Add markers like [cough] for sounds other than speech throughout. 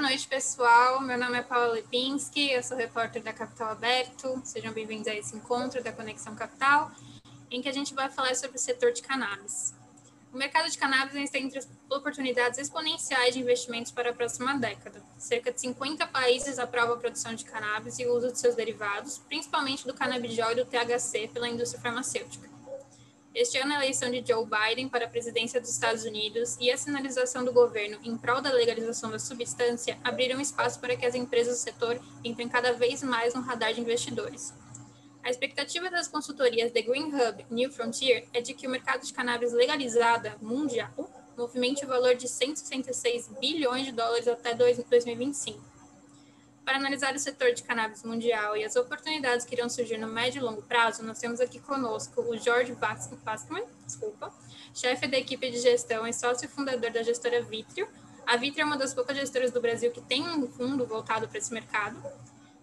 noite, pessoal. Meu nome é Paula Lipinski, eu sou repórter da Capital Aberto. Sejam bem-vindos a esse encontro da Conexão Capital, em que a gente vai falar sobre o setor de cannabis. O mercado de cannabis está entre oportunidades exponenciais de investimentos para a próxima década. Cerca de 50 países aprovam a produção de cannabis e o uso de seus derivados, principalmente do canabidiol e do THC, pela indústria farmacêutica. Este ano, a eleição de Joe Biden para a presidência dos Estados Unidos e a sinalização do governo em prol da legalização da substância abriram espaço para que as empresas do setor entrem cada vez mais no radar de investidores. A expectativa das consultorias The Green Hub New Frontier é de que o mercado de cannabis legalizada mundial movimente o valor de 166 bilhões de dólares até 2025. Para analisar o setor de cannabis mundial e as oportunidades que irão surgir no médio e longo prazo, nós temos aqui conosco o Jorge Vaskman, desculpa, chefe da equipe de gestão e sócio fundador da gestora Vitrio. A Vitrio é uma das poucas gestoras do Brasil que tem um fundo voltado para esse mercado.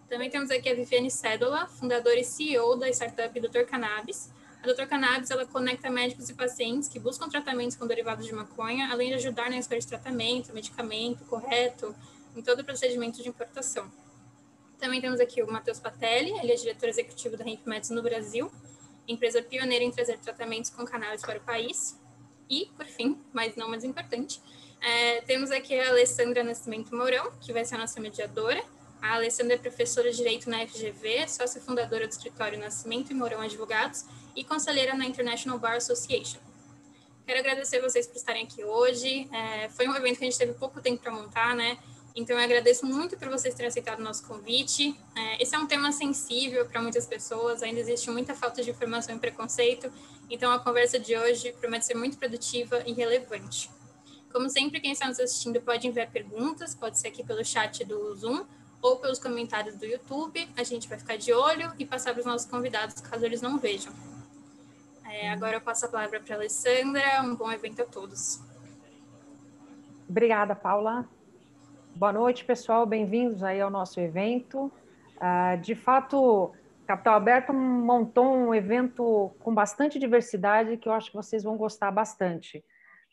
Também temos aqui a Viviane Cédula, fundadora e CEO da startup Dr. Cannabis. A Dr. Cannabis ela conecta médicos e pacientes que buscam tratamentos com derivados de maconha, além de ajudar na escolha de tratamento, medicamento correto, em todo o procedimento de importação. Também temos aqui o Matheus Patelli, ele é diretor executivo da Hemp no Brasil, empresa pioneira em trazer tratamentos com cannabis para o país. E, por fim, mas não mais importante, é, temos aqui a Alessandra Nascimento Mourão, que vai ser a nossa mediadora. A Alessandra é professora de Direito na FGV, sócia fundadora do escritório Nascimento e Mourão Advogados e conselheira na International Bar Association. Quero agradecer vocês por estarem aqui hoje. É, foi um evento que a gente teve pouco tempo para montar, né? Então, eu agradeço muito por vocês terem aceitado o nosso convite. É, esse é um tema sensível para muitas pessoas, ainda existe muita falta de informação e preconceito, então a conversa de hoje promete ser muito produtiva e relevante. Como sempre, quem está nos assistindo pode enviar perguntas, pode ser aqui pelo chat do Zoom ou pelos comentários do YouTube. A gente vai ficar de olho e passar para os nossos convidados caso eles não vejam. É, agora eu passo a palavra para a Alessandra. Um bom evento a todos. Obrigada, Paula. Boa noite, pessoal. Bem-vindos aí ao nosso evento. Uh, de fato, Capital Aberto montou um evento com bastante diversidade que eu acho que vocês vão gostar bastante.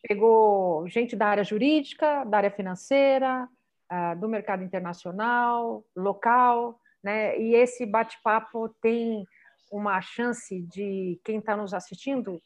Pegou gente da área jurídica, da área financeira, uh, do mercado internacional, local, né? E esse bate-papo tem uma chance de quem está nos assistindo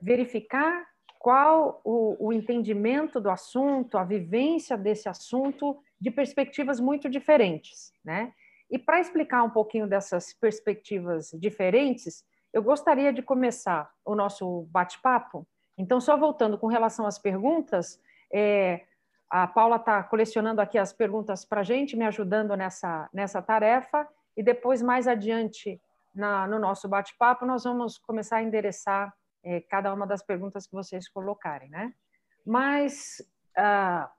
verificar qual o, o, entendimento do assunto, a vivência desse assunto de perspectivas muito diferentes, né? E para explicar um pouquinho dessas perspectivas diferentes, eu gostaria de começar o nosso bate-papo. Então, só voltando com relação às perguntas, é, a Paula está colecionando aqui as perguntas para a gente, me ajudando nessa, nessa tarefa, e depois, mais adiante, na, no nosso bate-papo, nós vamos começar a endereçar é, cada uma das perguntas que vocês colocarem, né? Mas ah,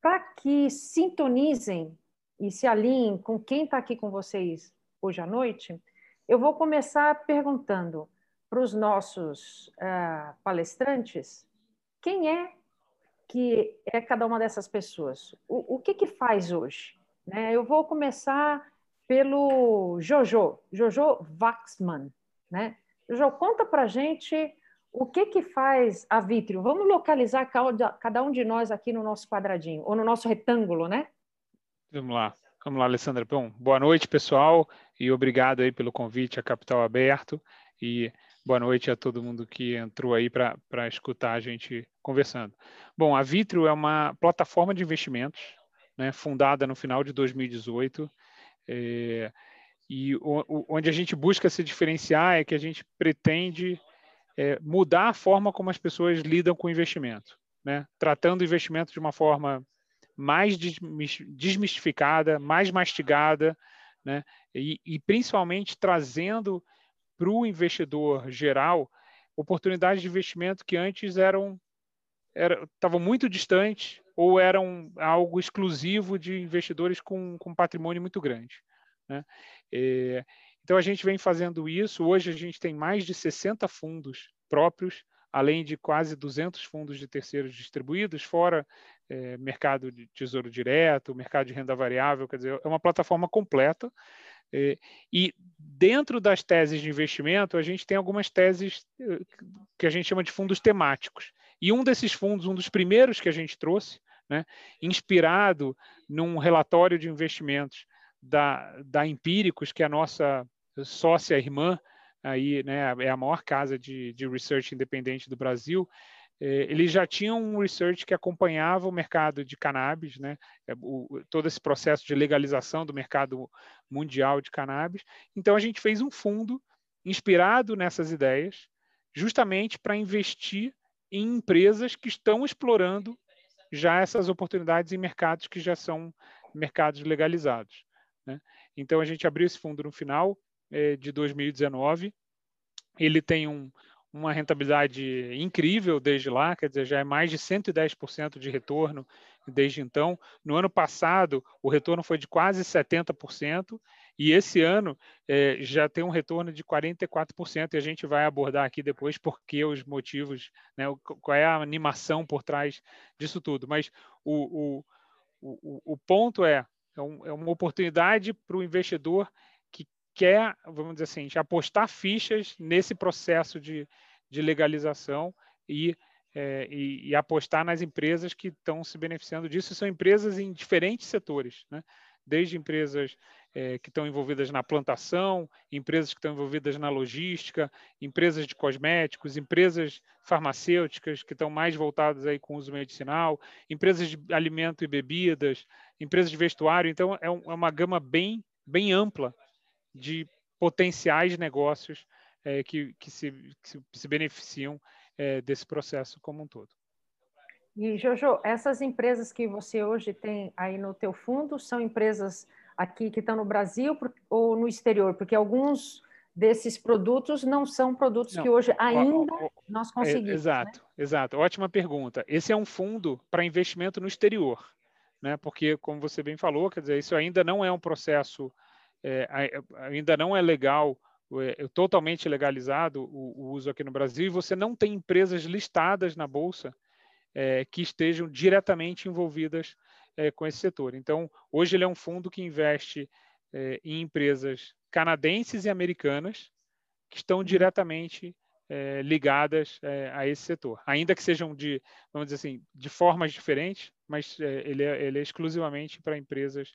para que sintonizem e se alinhem com quem está aqui com vocês hoje à noite, eu vou começar perguntando para os nossos ah, palestrantes quem é que é cada uma dessas pessoas, o, o que que faz hoje, né? Eu vou começar pelo Jojo, Jojo Waxman, né? Jojo, conta para gente o que que faz a Vitrio? Vamos localizar cada um de nós aqui no nosso quadradinho, ou no nosso retângulo, né? Vamos lá. Vamos lá, Alessandra. Bom, boa noite, pessoal, e obrigado aí pelo convite a Capital Aberto e boa noite a todo mundo que entrou aí para escutar a gente conversando. Bom, a Vitrio é uma plataforma de investimentos, né, fundada no final de 2018, é, e o, onde a gente busca se diferenciar é que a gente pretende é, mudar a forma como as pessoas lidam com o investimento, né? tratando o investimento de uma forma mais desmistificada, mais mastigada, né? e, e principalmente trazendo para o investidor geral oportunidades de investimento que antes eram estavam muito distantes ou eram algo exclusivo de investidores com, com patrimônio muito grande. Né? É, então, a gente vem fazendo isso. Hoje, a gente tem mais de 60 fundos próprios, além de quase 200 fundos de terceiros distribuídos, fora é, mercado de tesouro direto, mercado de renda variável. Quer dizer, é uma plataforma completa. É, e dentro das teses de investimento, a gente tem algumas teses é, que a gente chama de fundos temáticos. E um desses fundos, um dos primeiros que a gente trouxe, né, inspirado num relatório de investimentos da, da Empíricos, que é a nossa sócia irmã, aí, né, é a maior casa de, de research independente do Brasil, é, eles já tinham um research que acompanhava o mercado de cannabis, né? É, o, todo esse processo de legalização do mercado mundial de cannabis. Então, a gente fez um fundo inspirado nessas ideias, justamente para investir em empresas que estão explorando já essas oportunidades em mercados que já são mercados legalizados. Né? Então, a gente abriu esse fundo no final é, de 2019. Ele tem um, uma rentabilidade incrível desde lá, quer dizer, já é mais de 110% de retorno desde então. No ano passado, o retorno foi de quase 70%, e esse ano é, já tem um retorno de 44%, e a gente vai abordar aqui depois porque os motivos, né, qual é a animação por trás disso tudo. Mas o, o, o, o ponto é, é, um, é uma oportunidade para o investidor quer, vamos dizer assim, apostar fichas nesse processo de, de legalização e, é, e, e, apostar nas empresas que estão se beneficiando disso. São empresas em diferentes setores, né? desde empresas é, que estão envolvidas na plantação, empresas que estão envolvidas na logística, empresas de cosméticos, empresas farmacêuticas que estão mais voltadas aí com uso medicinal, empresas de alimento e bebidas, empresas de vestuário. Então, é, um, é uma gama bem, bem ampla de potenciais negócios é, que, que, se, que, se, beneficiam é, desse processo como um todo. E, Jojo, essas empresas que você hoje tem aí no teu fundo são empresas aqui que estão no Brasil ou no exterior? Porque alguns desses produtos não são produtos não. que hoje ainda nós é, conseguimos. É, exato, né? exato. Ótima pergunta. Esse é um fundo para investimento no exterior, né? Porque, como você bem falou, quer dizer, isso ainda não é um processo é, ainda não é legal, é, é totalmente legalizado o, o, uso aqui no Brasil, e você não tem empresas listadas na Bolsa é, que estejam diretamente envolvidas é, com esse setor. Então, hoje ele é um fundo que investe é, em empresas canadenses e americanas que estão uhum. diretamente ligadas a esse setor, ainda que sejam de, vamos dizer assim, de formas diferentes, mas ele é, ele, é, exclusivamente para empresas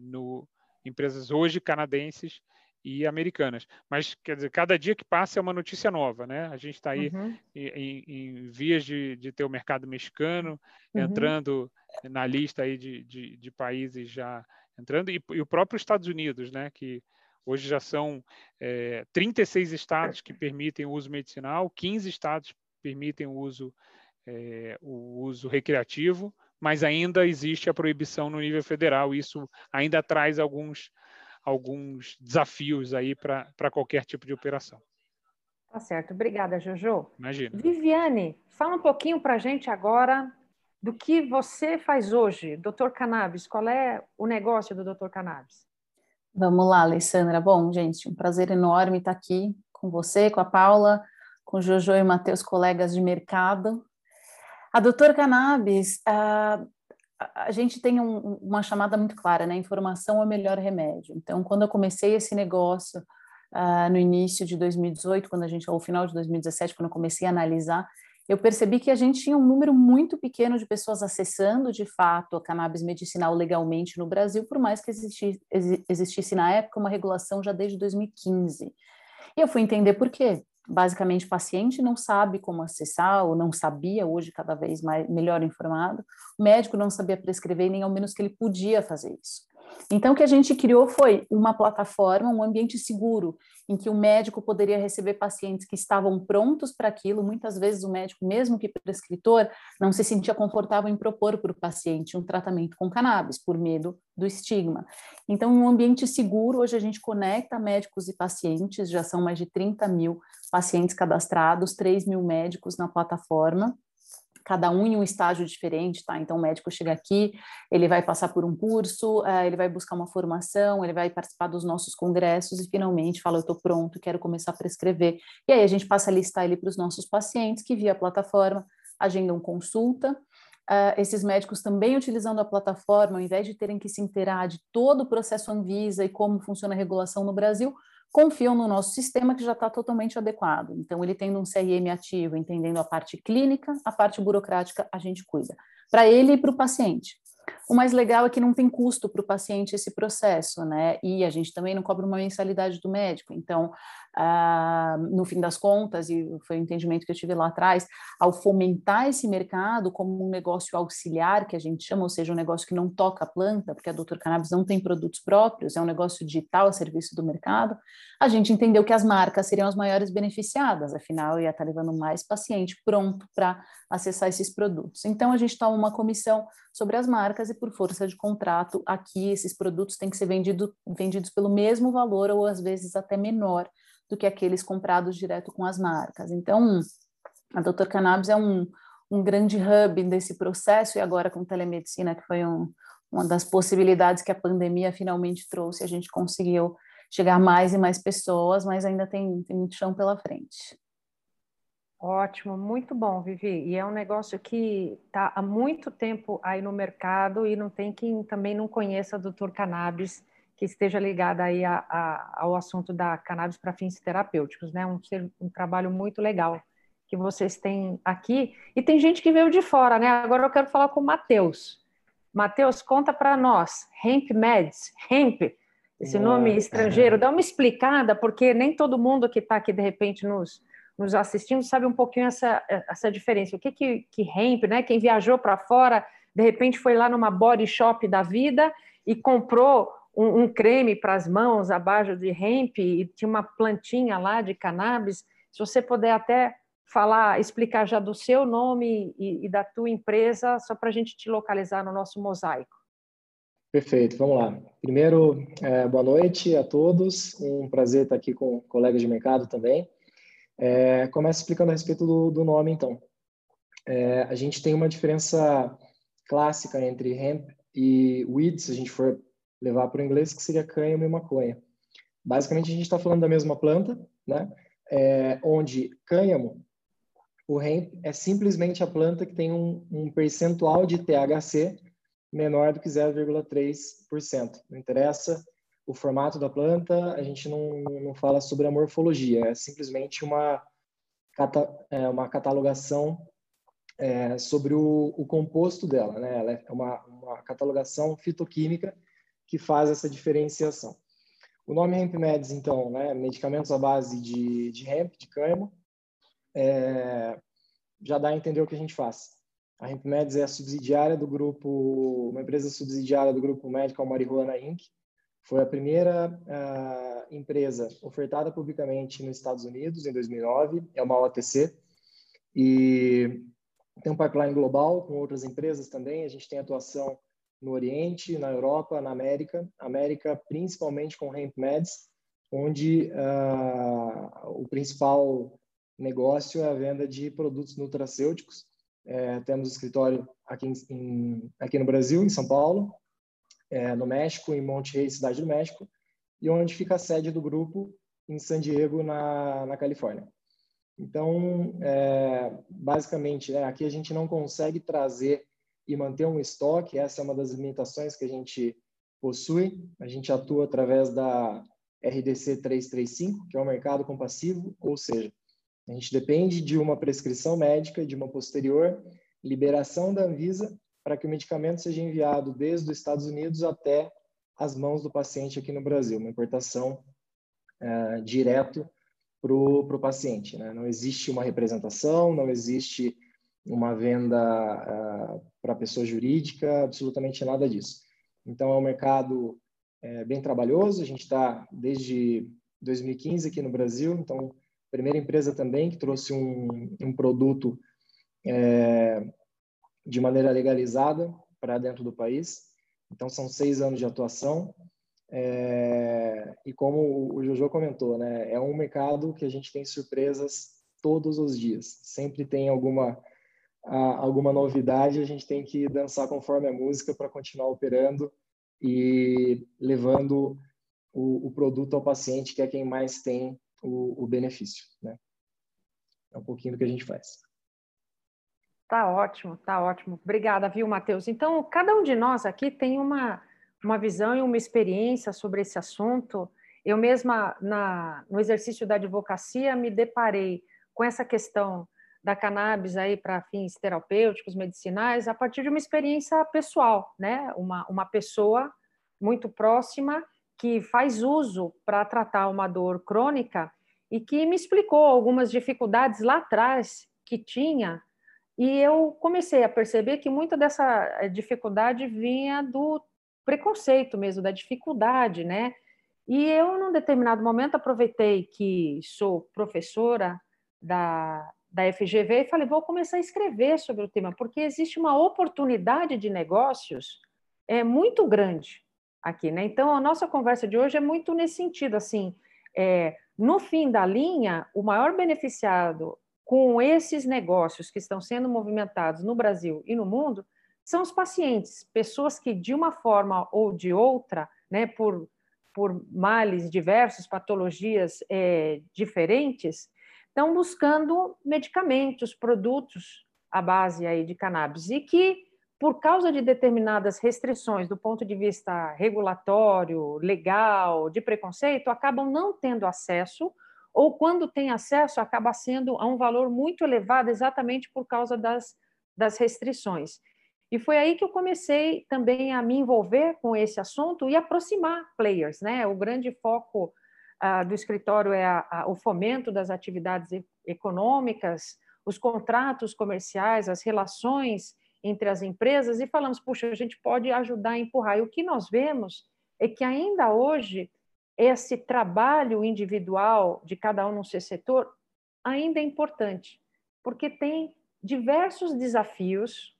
no, empresas hoje canadenses e americanas. Mas, quer dizer, cada dia que passa é uma notícia nova, né? A gente está aí uhum. em, em, vias de, de, ter o mercado mexicano uhum. entrando na lista aí de, de, de países já entrando, e, e, o próprio Estados Unidos, né? Que hoje já são é, 36 estados que permitem o uso medicinal, 15 estados permitem o uso, é, o uso recreativo, mas ainda existe a proibição no nível federal. Isso ainda traz alguns, alguns desafios aí para qualquer tipo de operação. Tá certo. Obrigada, Jojo. Imagina. Viviane, fala um pouquinho para a gente agora do que você faz hoje, Doutor Cannabis. Qual é o negócio do Doutor Cannabis? Vamos lá, Alessandra. Bom, gente, um prazer enorme estar aqui com você, com a Paula, com o Jojo e o Matheus, colegas de mercado. A doutora Cannabis, a, a gente tem um, uma chamada muito clara, né? Informação é o melhor remédio. Então, quando eu comecei esse negócio uh, no início de 2018, quando a gente, ou final de 2017, quando eu comecei a analisar, eu percebi que a gente tinha um número muito pequeno de pessoas acessando, de fato, a cannabis medicinal legalmente no Brasil, por mais que existisse, existisse na época uma regulação já desde 2015. E eu fui entender por quê basicamente o paciente não sabe como acessar ou não sabia hoje cada vez mais melhor informado o médico não sabia prescrever nem ao menos que ele podia fazer isso então, o que a gente criou foi uma plataforma, um ambiente seguro, em que o médico poderia receber pacientes que estavam prontos para aquilo. Muitas vezes, o médico, mesmo que prescritor, não se sentia confortável em propor para o paciente um tratamento com cannabis, por medo do estigma. Então, um ambiente seguro, hoje a gente conecta médicos e pacientes, já são mais de 30 mil pacientes cadastrados, 3 mil médicos na plataforma cada um em um estágio diferente, tá? Então, o médico chega aqui, ele vai passar por um curso, uh, ele vai buscar uma formação, ele vai participar dos nossos congressos e finalmente fala: Eu estou pronto, quero começar a prescrever. E aí a gente passa a listar ele para os nossos pacientes que, via plataforma, agendam consulta. Uh, esses médicos também utilizando a plataforma, ao invés de terem que se inteirar de todo o processo Anvisa e como funciona a regulação no Brasil, confiam no nosso sistema que já está totalmente adequado. Então, ele tendo um CRM ativo, entendendo a parte clínica, a parte burocrática, a gente cuida. Para ele e para o paciente. O mais legal é que não tem custo para o paciente esse processo, né? E a gente também não cobra uma mensalidade do médico. Então, ah, no fim das contas, e foi o entendimento que eu tive lá atrás, ao fomentar esse mercado como um negócio auxiliar, que a gente chama, ou seja, um negócio que não toca a planta, porque a Doutor Cannabis não tem produtos próprios, é um negócio digital a serviço do mercado, a gente entendeu que as marcas seriam as maiores beneficiadas, afinal, ia estar levando mais paciente pronto para acessar esses produtos. Então, a gente toma uma comissão sobre as marcas e, por força de contrato, aqui esses produtos têm que ser vendido, vendidos pelo mesmo valor ou às vezes até menor do que aqueles comprados direto com as marcas. Então, a Doutor Cannabis é um, um grande hub desse processo e agora com telemedicina, que foi um, uma das possibilidades que a pandemia finalmente trouxe, a gente conseguiu chegar mais e mais pessoas, mas ainda tem, tem muito chão pela frente. Ótimo, muito bom, Vivi. E é um negócio que está há muito tempo aí no mercado e não tem quem também não conheça a Doutor Cannabis, que esteja ligada aí a, a, ao assunto da cannabis para fins terapêuticos, né? Um, um trabalho muito legal que vocês têm aqui. E tem gente que veio de fora, né? Agora eu quero falar com o Matheus. Matheus, conta para nós, Hemp Meds, Hemp, esse nome estrangeiro, dá uma explicada, porque nem todo mundo que está aqui, de repente, nos, nos assistindo sabe um pouquinho essa, essa diferença. O que que, que hemp, né? Quem viajou para fora, de repente foi lá numa body shop da vida e comprou um, um creme para as mãos abaixo de hemp e tinha uma plantinha lá de cannabis. Se você puder até falar, explicar já do seu nome e, e da tua empresa, só para a gente te localizar no nosso mosaico. Perfeito, vamos lá. Primeiro, é, boa noite a todos. Um prazer estar aqui com colegas de mercado também. É, começo explicando a respeito do, do nome, então. É, a gente tem uma diferença clássica entre hemp e weed, se a gente for levar para o inglês, que seria cânhamo e maconha. Basicamente, a gente está falando da mesma planta, né? É, onde cânhamo, o hemp, é simplesmente a planta que tem um, um percentual de THC menor do que 0,3%. Não interessa o formato da planta, a gente não, não fala sobre a morfologia, é simplesmente uma, cata, é, uma catalogação é, sobre o, o, composto dela. Né? Ela é uma, uma catalogação fitoquímica que faz essa diferenciação. O nome Hemp Meds, então, né, medicamentos à base de, de hemp, de cânhamo, é, já dá a entender o que a gente faz. A Hemp Meds é a subsidiária do grupo, uma empresa subsidiária do grupo Medical Marijuana Inc. Foi a primeira empresa ofertada publicamente nos Estados Unidos em 2009, é uma OTC, e tem um pipeline global com outras empresas também. A gente tem atuação no Oriente, na Europa, na América, América principalmente com hemp meds, onde uh, o principal negócio é a venda de produtos nutracêuticos. É, temos escritório aqui, em, aqui no Brasil, em São Paulo, é, no México, em Monte Rey, cidade do México, e onde fica a sede do grupo em San Diego, na, na Califórnia. Então, é, basicamente, né, aqui a gente não consegue trazer e manter um estoque. Essa é uma das limitações que a gente possui. A gente atua através da RDC 335, que é o mercado compassivo, ou seja, a gente depende de uma prescrição médica, de uma posterior liberação da Anvisa para que o medicamento seja enviado desde os Estados Unidos até as mãos do paciente aqui no Brasil, uma importação é, direto para o paciente. Né? Não existe uma representação, não existe uma venda uh, para pessoa jurídica, absolutamente nada disso. Então, é um mercado é, bem trabalhoso, a gente está desde 2015 aqui no Brasil, então, primeira empresa também que trouxe um, um produto é, de maneira legalizada para dentro do país. Então, são seis anos de atuação. É, e como o Jojo comentou, né, é um mercado que a gente tem surpresas todos os dias. Sempre tem alguma alguma novidade, a gente tem que dançar conforme a música para continuar operando e levando o, o, produto ao paciente, que é quem mais tem o, o benefício. Né? É um pouquinho do que a gente faz. Tá ótimo, tá ótimo. Obrigada, viu, Matheus? Então, cada um de nós aqui tem uma, uma visão e uma experiência sobre esse assunto. eu mesma, na, no exercício da advocacia, me deparei com essa questão da cannabis aí para fins terapêuticos, medicinais, a partir de uma experiência pessoal, né? Uma, uma pessoa muito próxima que faz uso para tratar uma dor crônica e que me explicou algumas dificuldades lá atrás que tinha e eu comecei a perceber que muita dessa dificuldade vinha do preconceito mesmo, da dificuldade, né? E eu, num determinado momento, aproveitei que sou professora da, da FGV e falei, vou começar a escrever sobre o tema, porque existe uma oportunidade de negócios é, muito grande aqui, né? Então, a nossa conversa de hoje é muito nesse sentido, assim, é, no fim da linha, o maior beneficiado com esses negócios que estão sendo movimentados no Brasil e no mundo são os pacientes, pessoas que, de uma forma ou de outra, né, por por males diversos, patologias é, diferentes, estão buscando medicamentos, produtos à base aí de cannabis e que, por causa de determinadas restrições do ponto de vista regulatório, legal, de preconceito, acabam não tendo acesso ou quando tem acesso acaba sendo a um valor muito elevado exatamente por causa das, das restrições. E foi aí que eu comecei também a me envolver com esse assunto e aproximar players, né? O grande foco do escritório é a, a, o fomento das atividades econômicas, os contratos comerciais, as relações entre as empresas e falamos, puxa, a gente pode ajudar a empurrar. E o que nós vemos é que ainda hoje esse trabalho individual de cada um no seu setor ainda é importante, porque tem diversos desafios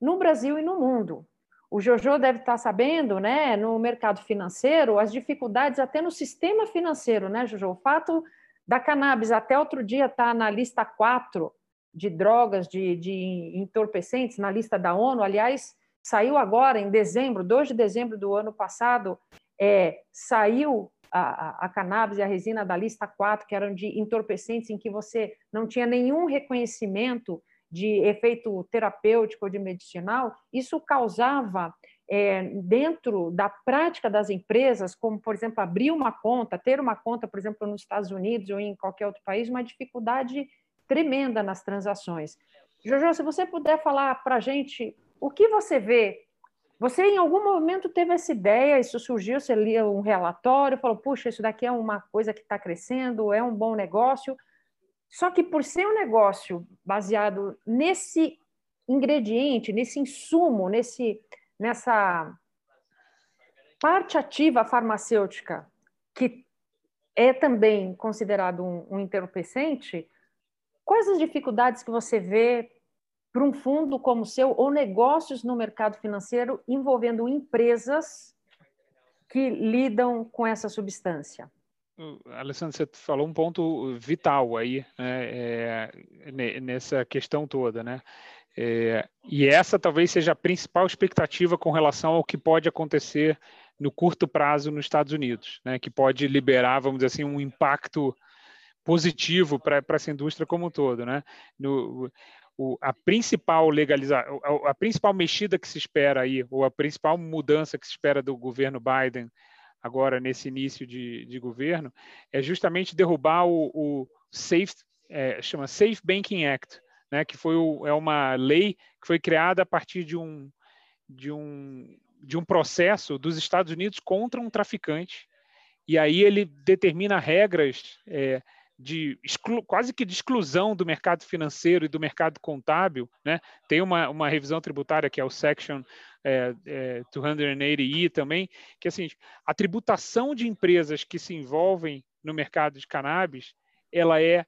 no Brasil e no mundo. O Jojo deve estar sabendo, né, no mercado financeiro, as dificuldades até no sistema financeiro, né, Jojo? O fato da cannabis até outro dia estar tá na lista 4 de drogas, de, de entorpecentes, na lista da ONU, aliás, saiu agora em dezembro, 2 de dezembro do ano passado, é, saiu a, a, cannabis e a resina da lista 4, que eram de entorpecentes em que você não tinha nenhum reconhecimento de efeito terapêutico ou de medicinal, isso causava é, dentro da prática das empresas, como, por exemplo, abrir uma conta, ter uma conta, por exemplo, nos Estados Unidos ou em qualquer outro país, uma dificuldade tremenda nas transações. Jojo, se você puder falar para a gente o que você vê. Você, em algum momento, teve essa ideia, isso surgiu, você lia um relatório, falou, puxa, isso daqui é uma coisa que está crescendo, é um bom negócio. Só que por ser um negócio baseado nesse ingrediente, nesse insumo, nesse, nessa parte ativa farmacêutica, que é também considerado um, um entorpecente, quais as dificuldades que você vê para um fundo como o seu ou negócios no mercado financeiro envolvendo empresas que lidam com essa substância? Alessandro, você falou um ponto vital aí né, é, nessa questão toda, né? É, e essa talvez seja a principal expectativa com relação ao que pode acontecer no curto prazo nos Estados Unidos, né? Que pode liberar, vamos dizer assim, um impacto positivo para essa indústria como um todo, né? No, o, a principal legalização, a, a principal mexida que se espera aí, ou a principal mudança que se espera do governo Biden agora nesse início de, de governo, é justamente derrubar o, o Safe, é, chama Safe Banking Act, né, que foi o, é uma lei que foi criada a partir de um, de um, de um processo dos Estados Unidos contra um traficante, e aí ele determina regras é, de quase que de exclusão do mercado financeiro e do mercado contábil, né? Tem uma, uma revisão tributária que é o Section é, é, 280E também, que assim, a tributação de empresas que se envolvem no mercado de cannabis, ela é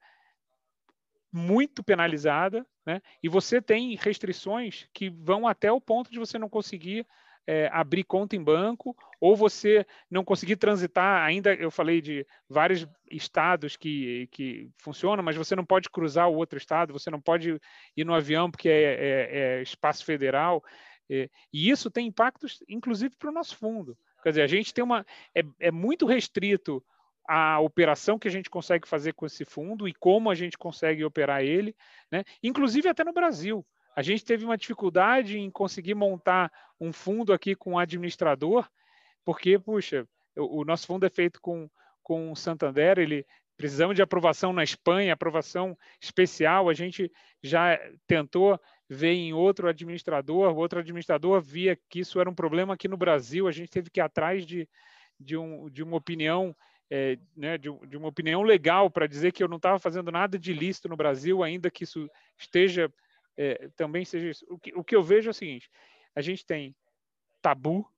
muito penalizada, né? E você tem restrições que vão até o ponto de você não conseguir é, abrir conta em banco, ou você não conseguir transitar, ainda eu falei de vários estados que, que funcionam, mas você não pode cruzar o outro estado, você não pode ir no avião porque é, é, é espaço federal, é, e isso tem impactos, inclusive, para o nosso fundo. Quer dizer, a gente tem uma. É, é muito restrito a operação que a gente consegue fazer com esse fundo e como a gente consegue operar ele, né? inclusive até no Brasil. A gente teve uma dificuldade em conseguir montar um fundo aqui com um administrador, porque, puxa, o, o nosso fundo é feito com com o Santander, ele precisamos de aprovação na Espanha, aprovação especial. A gente já tentou ver em outro administrador, o outro administrador via que isso era um problema aqui no Brasil. A gente teve que ir atrás de, de, um, de uma opinião é, né, de, de, uma opinião legal para dizer que eu não estava fazendo nada de ilícito no Brasil, ainda que isso esteja é, também seja isso. O que, o que eu vejo é o seguinte: a gente tem tabu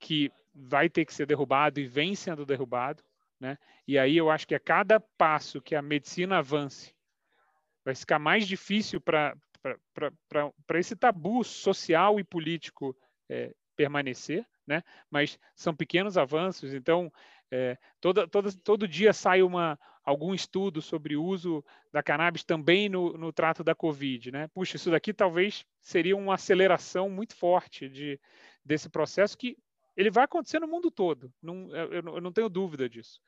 que vai ter que ser derrubado e vem sendo derrubado, né? E aí eu acho que a cada passo que a medicina avance, vai ficar mais difícil para esse tabu social e político é, permanecer, né? Mas são pequenos avanços, então é, toda, toda, todo dia sai uma, algum estudo sobre o uso da cannabis também no, no trato da Covid. Né? Puxa, isso daqui talvez seria uma aceleração muito forte de, desse processo que ele vai acontecer no mundo todo, não, eu, eu não tenho dúvida disso.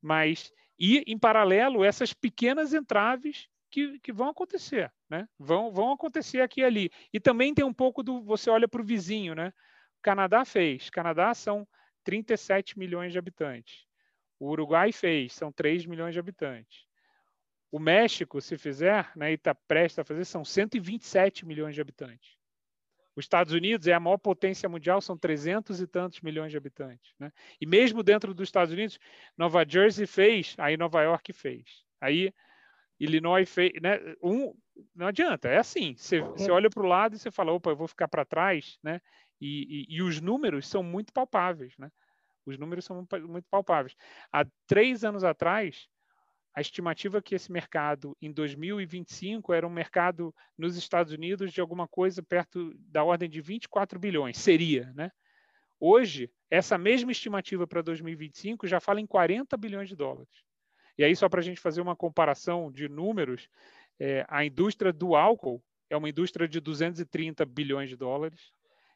Mas, e em paralelo, essas pequenas entraves que, que, vão acontecer, né? Vão, vão acontecer aqui e ali. E também tem um pouco do você olha para o vizinho, né? O Canadá fez. Canadá são 37 milhões de habitantes. O Uruguai fez, são 3 milhões de habitantes. O México, se fizer, né, e está prestes a fazer, são 127 milhões de habitantes. Os Estados Unidos é a maior potência mundial, são 300 e tantos milhões de habitantes. Né? E mesmo dentro dos Estados Unidos, Nova Jersey fez, aí Nova York fez. Aí Illinois fez. Né? Um, não adianta, é assim. Você, você olha para o lado e você fala, opa, eu vou ficar para trás, né? E, e, e, os números são muito palpáveis, né? Os números são muito palpáveis. Há três anos atrás, a estimativa que esse mercado em 2025 era um mercado nos Estados Unidos de alguma coisa perto da ordem de 24 bilhões, seria, né? Hoje, essa mesma estimativa para 2025 já fala em 40 bilhões de dólares. E aí, só para a gente fazer uma comparação de números, é, a indústria do álcool é uma indústria de 230 bilhões de dólares,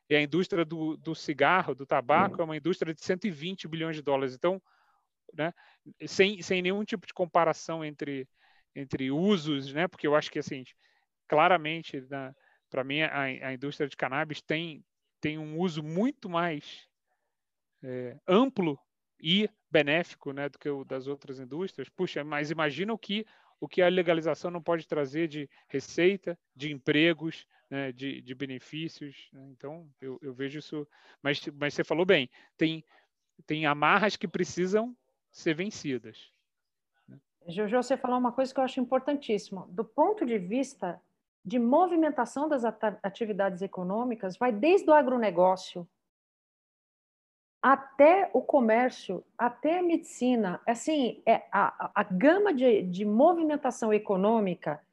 e a indústria do, do cigarro, do tabaco, é uma indústria de 120 bilhões de dólares. Então, né, sem, sem nenhum tipo de comparação entre, entre usos, né, porque eu acho que, assim, claramente, né, para mim, a, a, indústria de cannabis tem, tem um uso muito mais é, amplo e benéfico né, do que o das outras indústrias. Puxa, mas imagina o que, o que a legalização não pode trazer de receita, de empregos, né, de, de, benefícios. Né? Então, eu, eu, vejo isso. Mas, mas você falou bem, tem, tem amarras que precisam ser vencidas. Né? Jojo, você falou uma coisa que eu acho importantíssima. Do ponto de vista de movimentação das atividades econômicas, vai desde o agronegócio até o comércio, até a medicina. Assim, é, a, a gama de, de movimentação econômica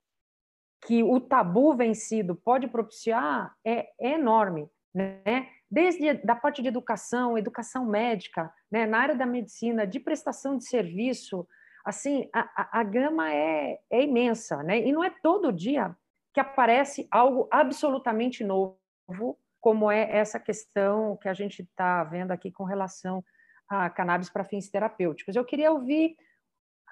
que o tabu vencido pode propiciar é, é enorme, né? Desde da parte de educação, educação médica, né? na área da medicina, de prestação de serviço, assim, a, a, a gama é, é imensa, né? E não é todo dia que aparece algo absolutamente novo, como é essa questão que a gente está vendo aqui com relação a cannabis para fins terapêuticos. Eu queria ouvir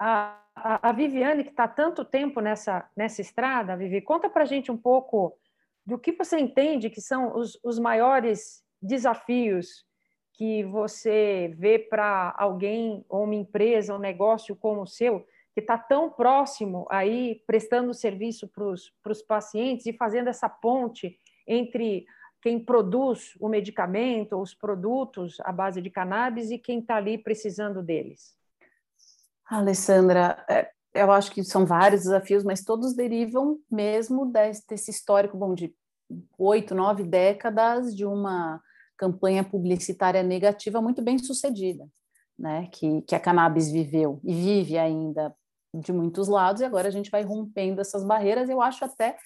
a, a, Viviane, que está tanto tempo nessa, nessa estrada, Vivi, conta para a gente um pouco do que você entende que são os, os maiores desafios que você vê para alguém, ou uma empresa, um negócio como o seu, que está tão próximo aí, prestando serviço para os pacientes e fazendo essa ponte entre quem produz o medicamento, os produtos à base de cannabis e quem está ali precisando deles? Alessandra, é, eu acho que são vários desafios, mas todos derivam mesmo desse histórico bom, de oito, nove décadas de uma campanha publicitária negativa muito bem sucedida, né? que, que a cannabis viveu e vive ainda de muitos lados, e agora a gente vai rompendo essas barreiras. Eu acho até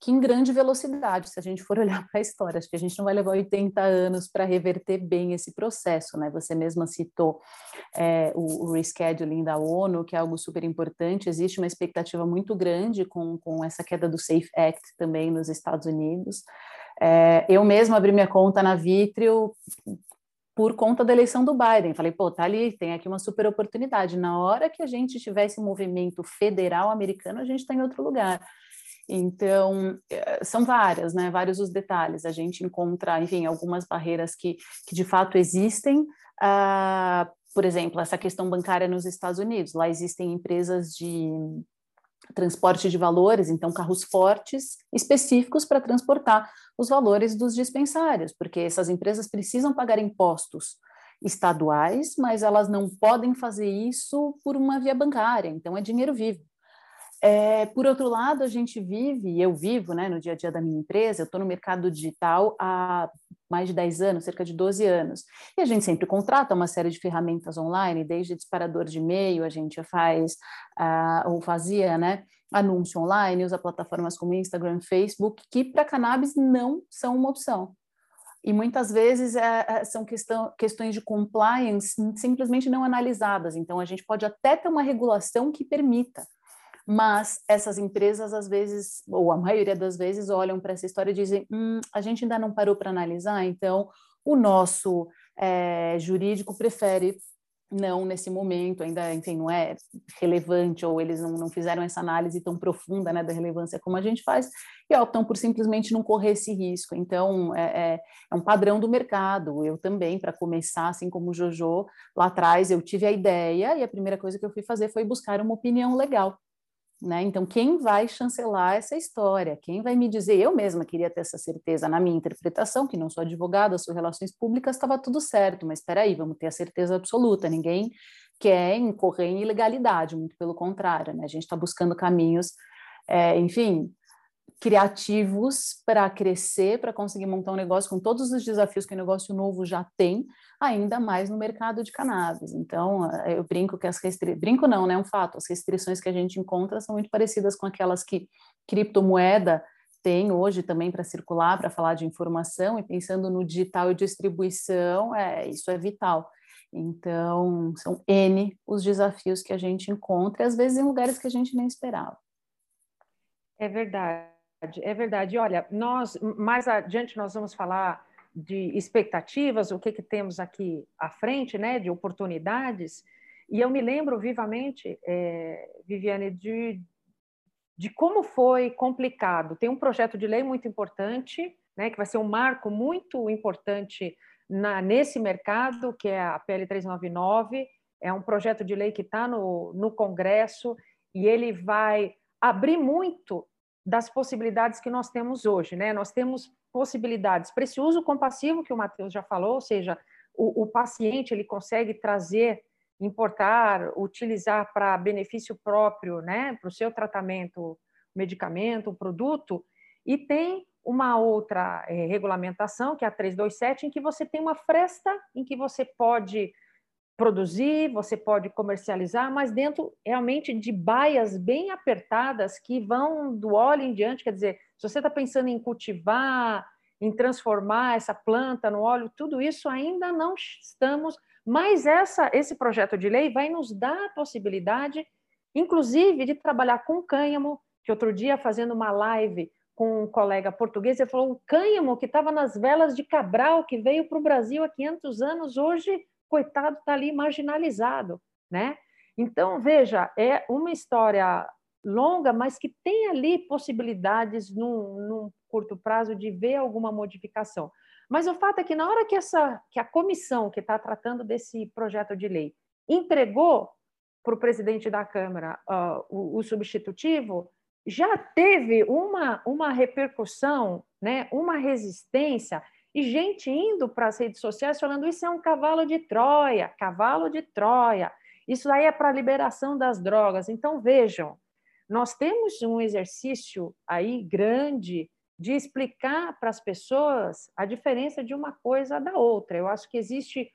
que em grande velocidade, se a gente for [laughs] olhar para a história. Acho que a gente não vai levar 80 anos para reverter bem esse processo, né? Você mesma citou é, o, o, rescheduling da ONU, que é algo super importante. Existe uma expectativa muito grande com, com essa queda do SAFE Act também nos Estados Unidos. É, eu mesma abri minha conta na Vitrio por conta da eleição do Biden. Falei, pô, tá ali, tem aqui uma super oportunidade. Na hora que a gente tivesse um movimento federal americano, a gente está em outro lugar. Então, eh, são várias, né? Vários os detalhes. A gente encontra, enfim, algumas barreiras que, que de fato existem, uh, por exemplo, essa questão bancária nos Estados Unidos. Lá existem empresas de transporte de valores, então carros fortes específicos para transportar os valores dos dispensários, porque essas empresas precisam pagar impostos estaduais, mas elas não podem fazer isso por uma via bancária, então é dinheiro vivo. É, por outro lado, a gente vive, eu vivo né, no dia a dia da minha empresa, eu estou no mercado digital há mais de 10 anos, cerca de 12 anos, e a gente sempre contrata uma série de ferramentas online, desde disparador de e-mail, a gente faz, uh, ou fazia, né, anúncio online, usa plataformas como Instagram, Facebook, que para cannabis não são uma opção. E muitas vezes é, é, são questão, questões de compliance simplesmente não analisadas. Então, a gente pode até ter uma regulação que permita, mas essas empresas, às vezes, ou a maioria das vezes, olham para essa história e dizem: hum, a gente ainda não parou para analisar, então o nosso é, jurídico prefere não nesse momento, ainda, enfim, não é relevante, ou eles não, não fizeram essa análise tão profunda né, da relevância como a gente faz, e optam por simplesmente não correr esse risco. Então, é, é, é um padrão do mercado. Eu também, para começar, assim como o Jojo, lá atrás eu tive a ideia, e a primeira coisa que eu fui fazer foi buscar uma opinião legal. Né? Então, quem vai chancelar essa história? Quem vai me dizer? Eu mesma queria ter essa certeza na minha interpretação, que não sou advogada, sou relações públicas, estava tudo certo, mas espera aí, vamos ter a certeza absoluta. Ninguém quer incorrer em ilegalidade, muito pelo contrário, né? A gente está buscando caminhos, é, enfim, criativos para crescer, para conseguir montar um negócio com todos os desafios que o negócio novo já tem, ainda mais no mercado de cannabis. Então, eh, eu brinco que as restrições, brinco não, né, é um fato, as restrições que a gente encontra são muito parecidas com aquelas que criptomoeda tem hoje também para circular, para falar de informação, e pensando no digital e distribuição, é, isso é vital. Então, são N os desafios que a gente encontra, às vezes em lugares que a gente nem esperava. É verdade é verdade. Olha, nós mais adiante nós vamos falar de expectativas, o que, que temos aqui à frente, né, de oportunidades. E eu me lembro vivamente, é, Viviane, de, de como foi complicado. Tem um projeto de lei muito importante, né, que vai ser um marco muito importante na, nesse mercado, que é a PL 399. É um projeto de lei que está no, no Congresso e ele vai abrir muito das possibilidades que nós temos hoje. Né? Nós temos possibilidades para esse uso compassivo que o Matheus já falou, ou seja, o, o paciente ele consegue trazer, importar, utilizar para benefício próprio, né? para o seu tratamento, medicamento, produto, e tem uma outra é, regulamentação, que é a 327, em que você tem uma fresta em que você pode produzir, você pode comercializar, mas dentro realmente de baias bem apertadas que vão do óleo em diante. Quer dizer, se você está pensando em cultivar, em transformar essa planta no óleo, tudo isso ainda não estamos. Mas essa, esse projeto de lei vai nos dar a possibilidade, inclusive, de trabalhar com cânhamo, que outro dia, fazendo uma live com um colega português, ele falou: o cânhamo que estava nas velas de Cabral, que veio para o Brasil há 500 anos, hoje coitado está ali marginalizado, né? Então, veja, é uma história longa, mas que tem ali possibilidades num, num, curto prazo de ver alguma modificação. Mas o fato é que na hora que essa que a comissão que está tratando desse projeto de lei entregou para o presidente da Câmara uh, o, o, substitutivo, já teve uma, uma repercussão, né, uma resistência e gente indo para as redes sociais falando isso é um cavalo de Troia, cavalo de Troia. Isso aí é para a liberação das drogas. Então vejam, nós temos um exercício aí grande de explicar para as pessoas a diferença de uma coisa da outra. Eu acho que existe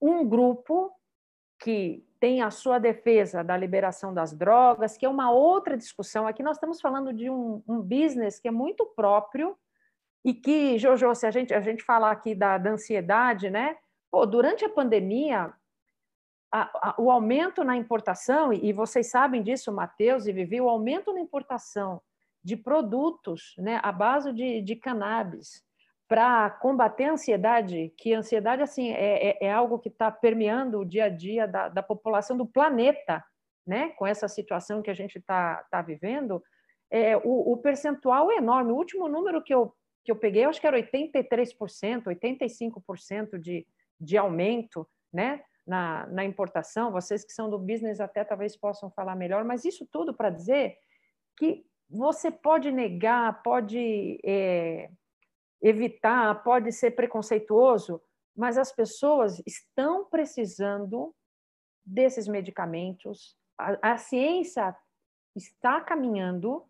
um grupo que tem a sua defesa da liberação das drogas, que é uma outra discussão. Aqui nós estamos falando de um, um business que é muito próprio e que, Jojo, se a gente, a gente falar aqui da, da ansiedade, né? Pô, durante a pandemia, a, a, o aumento na importação, e, e vocês sabem disso, Matheus e Vivi, o aumento na importação de produtos né, à base de, de cannabis para combater a ansiedade, que a ansiedade assim, é, é, é algo que está permeando o dia a dia da, da população do planeta, né, com essa situação que a gente está tá vivendo, é, o, o percentual é enorme. O último número que eu que eu peguei, eu acho que era 83%, 85% de, de aumento né, na, na importação, vocês que são do business até talvez possam falar melhor, mas isso tudo para dizer que você pode negar, pode é, evitar, pode ser preconceituoso, mas as pessoas estão precisando desses medicamentos, a, a ciência está caminhando.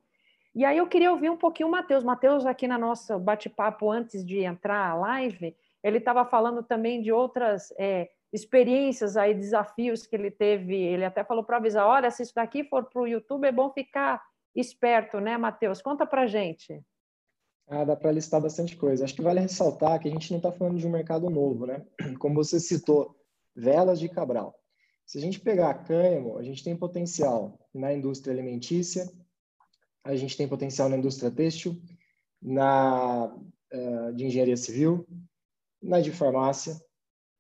E aí eu queria ouvir um pouquinho o Matheus. Matheus, aqui na nossa bate-papo antes de entrar a live, ele estava falando também de outras é, experiências aí, desafios que ele teve. Ele até falou para avisar: olha, se isso daqui for para o YouTube, é bom ficar esperto, né, Matheus? Conta para gente. Ah, dá para listar bastante coisa. Acho que vale ressaltar que a gente não está falando de um mercado novo, né? [clears throat] Como você citou, velas de Cabral. Se a gente pegar cânhamo, a gente tem potencial na indústria alimentícia, a gente tem potencial na indústria têxtil, na uh, de engenharia civil, na de farmácia,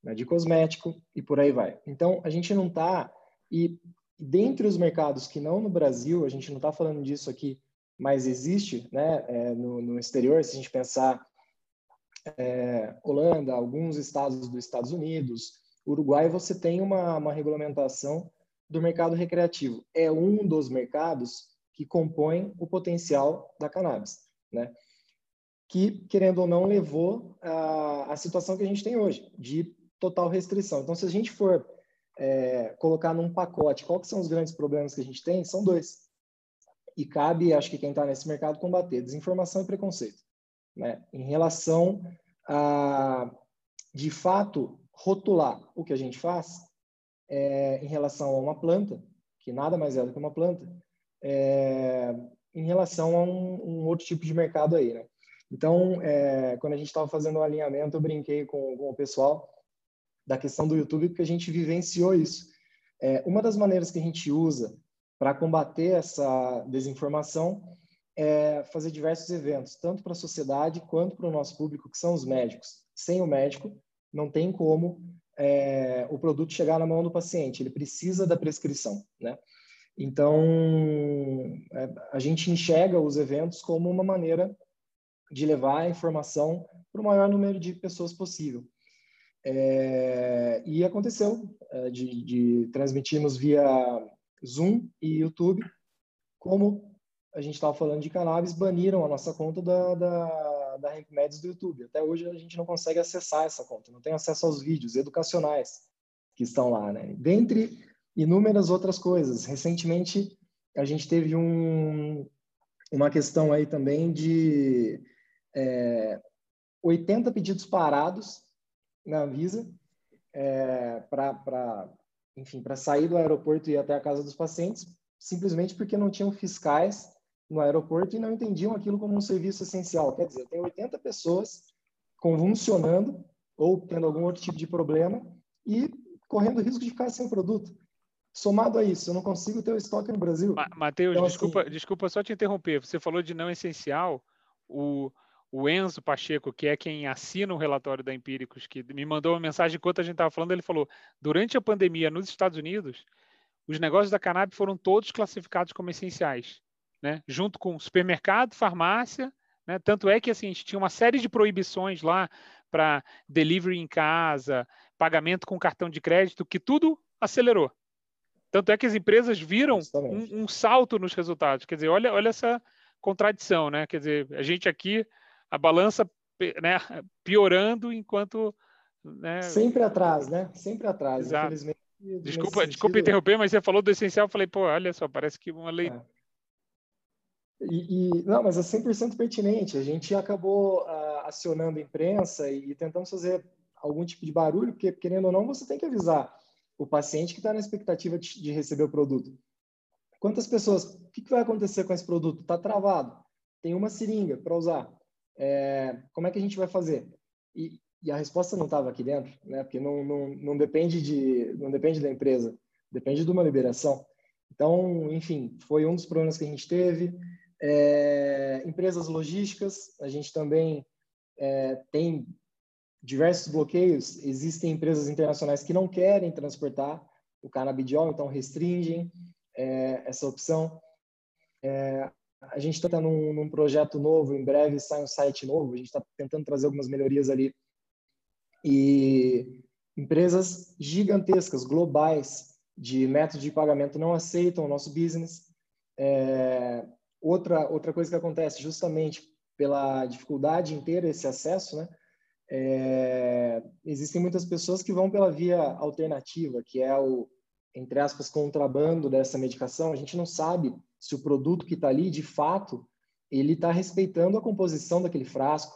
na de cosmético e por aí vai. Então, a gente não está e dentre os mercados que não no Brasil, a gente não está falando disso aqui, mas existe, né, é, no, no, exterior, se a gente pensar é, Holanda, alguns estados dos Estados Unidos, Uruguai, você tem uma, uma regulamentação do mercado recreativo. É um dos mercados que compõe o potencial da cannabis, né? Que, querendo ou não, levou a situação que a gente tem hoje, de total restrição. Então, se a gente for é, colocar num pacote quais são os grandes problemas que a gente tem, são dois. E cabe, acho que quem está nesse mercado, combater desinformação e preconceito. Né? Em relação a, de fato, rotular o que a gente faz é, em relação a uma planta, que nada mais é do que uma planta, é, em relação a um, um, outro tipo de mercado aí, né? Então, é, quando a gente estava fazendo o um alinhamento, eu brinquei com, com, o pessoal da questão do YouTube, porque a gente vivenciou isso. É, uma das maneiras que a gente usa para combater essa desinformação é fazer diversos eventos, tanto para a sociedade quanto para o nosso público, que são os médicos. Sem o médico, não tem como é, o produto chegar na mão do paciente, ele precisa da prescrição, né? Então, é, a gente enxerga os eventos como uma maneira de levar a informação para o maior número de pessoas possível. É, e aconteceu é, de, de transmitirmos via Zoom e YouTube, como a gente estava falando de cannabis, baniram a nossa conta da, da da Rankmeds do YouTube. Até hoje a gente não consegue acessar essa conta, não tem acesso aos vídeos educacionais que estão lá, né? Dentre inúmeras outras coisas. Recentemente a gente teve um, uma questão aí também de é, 80 pedidos parados na Anvisa é, para enfim para sair do aeroporto e ir até a casa dos pacientes simplesmente porque não tinham fiscais no aeroporto e não entendiam aquilo como um serviço essencial. Quer dizer, tem 80 pessoas convulsionando ou tendo algum outro tipo de problema e correndo risco de ficar sem produto. Somado a isso, eu não consigo ter o estoque no Brasil. Matheus, então, desculpa, assim... desculpa só te interromper. Você falou de não essencial. O, o Enzo Pacheco, que é quem assina o relatório da Empíricos, que me mandou uma mensagem enquanto a gente estava falando, ele falou: durante a pandemia nos Estados Unidos, os negócios da cannabis foram todos classificados como essenciais né? junto com supermercado, farmácia, né? tanto é que assim, a gente tinha uma série de proibições lá para delivery em casa, pagamento com cartão de crédito, que tudo acelerou. Tanto é que as empresas viram um, um, salto nos resultados. Quer dizer, olha, olha essa contradição, né? Quer dizer, a gente aqui, a balança né, piorando enquanto. Né... Sempre atrás, né? Sempre atrás, Exato. infelizmente. Desculpa, desculpa interromper, mas você falou do essencial, eu falei, pô, olha só, parece que uma lei, é. E, e, não, mas é 100% pertinente. A gente acabou uh, acionando a imprensa e, e tentamos fazer algum tipo de barulho, porque, querendo ou não, você tem que avisar o paciente que está na expectativa de, de, receber o produto. Quantas pessoas, o que, que vai acontecer com esse produto? Está travado, tem uma seringa para usar. É, como é que a gente vai fazer? E, e a resposta não estava aqui dentro, né? porque não, não, não, depende de, não depende da empresa, depende de uma liberação. Então, enfim, foi um dos problemas que a gente teve. É, empresas logísticas, a gente também é, tem diversos bloqueios. Existem empresas internacionais que não querem transportar o canabidiol, então restringem é, essa opção. É, a gente está num, num, projeto novo, em breve sai um site novo, a gente está tentando trazer algumas melhorias ali. E Empresas gigantescas, globais, de métodos de pagamento não aceitam o nosso business. É, outra, outra coisa que acontece, justamente pela dificuldade ter esse acesso, né? É, existem muitas pessoas que vão pela via alternativa, que é o, entre aspas, contrabando dessa medicação. A gente não sabe se o produto que está ali, de fato, ele está respeitando a composição daquele frasco.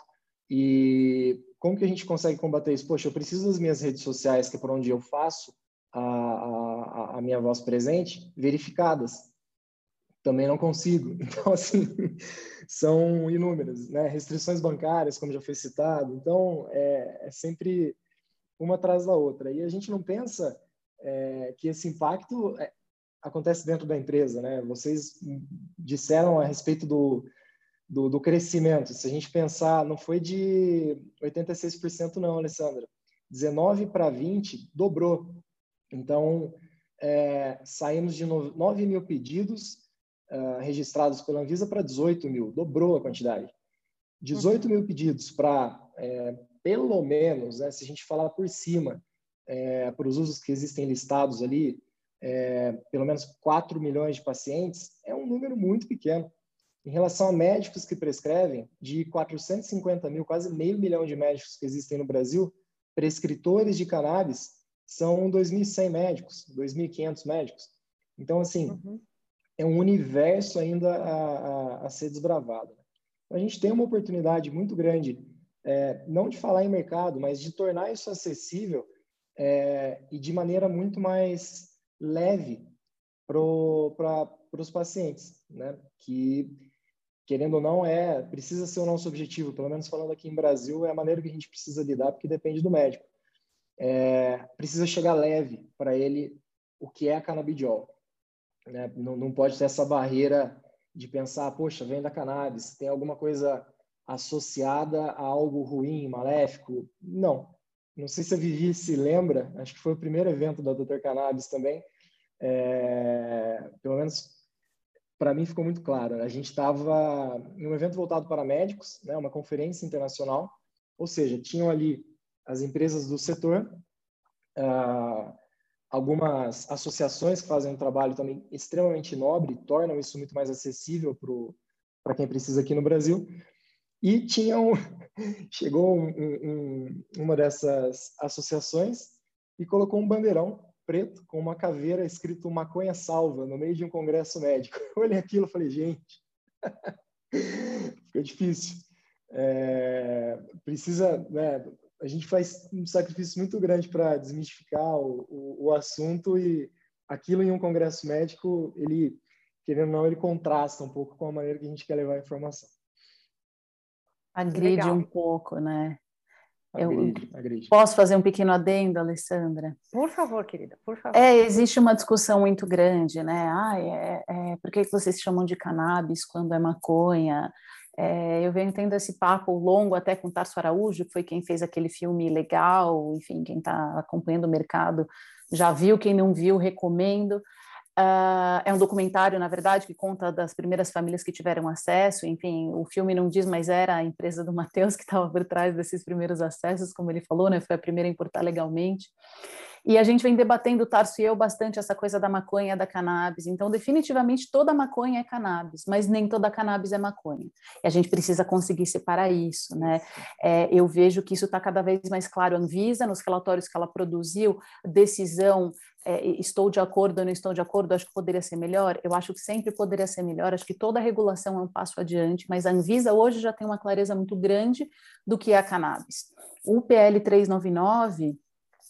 E como que a gente consegue combater isso? Poxa, eu preciso das minhas redes sociais, que é por onde eu faço a, a, a minha voz presente, verificadas. Também não consigo. [laughs] Então, assim, são inúmeras, né? Restrições bancárias, como já foi citado. Então, é, é sempre uma atrás da outra. E a gente não pensa é, que esse impacto é, acontece dentro da empresa, né? Vocês disseram a respeito do, do, do, crescimento. Se a gente pensar, não foi de 86% não, Alessandra. 19 para 20 dobrou. Então, é, saímos de 9 mil pedidos uh, registrados pela Anvisa para 18 mil, dobrou a quantidade. 18 uhum. mil pedidos para, é, pelo menos, né, se a gente falar por cima, é, para os usos que existem listados ali, é, pelo menos 4 milhões de pacientes, é um número muito pequeno. Em relação a médicos que prescrevem, de 450 mil, quase meio milhão de médicos que existem no Brasil, prescritores de cannabis são 2.100 médicos, 2.500 médicos. Então, assim, uhum. É um universo ainda a, a, a ser desbravado. A gente tem uma oportunidade muito grande, é, não de falar em mercado, mas de tornar isso acessível é, e de maneira muito mais leve para os pacientes, né? Que querendo ou não é precisa ser o nosso objetivo, pelo menos falando aqui em Brasil é a maneira que a gente precisa lidar, porque depende do médico. É, precisa chegar leve para ele o que é a canabidiol, né? Não, não pode ter essa barreira de pensar, poxa, vem da cannabis, tem alguma coisa associada a algo ruim, maléfico? Não, não sei se a Vivi se lembra, acho que foi o primeiro evento da Dr. Cannabis também. É, pelo menos para mim ficou muito claro. A gente estava em um evento voltado para médicos, né, uma conferência internacional, ou seja, tinham ali as empresas do setor, uh, algumas associações que fazem um trabalho também extremamente nobre, tornam isso muito mais acessível para quem precisa aqui no Brasil, e tinha um, [laughs] chegou um, um, uma dessas associações e colocou um bandeirão preto com uma caveira escrito maconha salva no meio de um congresso médico. Eu [laughs] olhei aquilo e falei, gente, [laughs] fica difícil. É, precisa, né, a gente faz um sacrifício muito grande para desmistificar o, o, o, assunto e aquilo em um congresso médico, ele, querendo ou não, ele contrasta um pouco com a maneira que a gente quer levar a informação. Agride Legal. um pouco, né? Agride, eu agride. posso fazer um pequeno adendo, Alessandra? Por favor, querida, por favor. É, existe uma discussão muito grande, né? Ah, é, é, por que vocês chamam de cannabis quando é maconha? É, eu venho tendo esse papo longo até com Tarso Araújo, que foi quem fez aquele filme legal, enfim, quem está acompanhando o mercado já viu, quem não viu, recomendo. Uh, é um documentário, na verdade, que conta das primeiras famílias que tiveram acesso. Enfim, o filme não diz, mas era a empresa do [laughs] Matheus que estava por trás desses primeiros acessos, como ele falou, né? Foi a primeira a importar legalmente. E a gente vem debatendo, Tarso e eu, bastante essa coisa da maconha, da cannabis. Então, definitivamente, toda maconha é cannabis, mas nem toda cannabis é maconha. E a gente precisa conseguir separar isso, né? É, eu vejo que isso está cada vez mais claro. A Anvisa, nos relatórios que ela produziu, decisão é, estou de acordo ou não estou de acordo, acho que poderia ser melhor. Eu acho que sempre poderia ser melhor. Acho que toda regulação é um passo adiante, mas a Anvisa hoje já tem uma clareza muito grande do que é a cannabis. O PL 399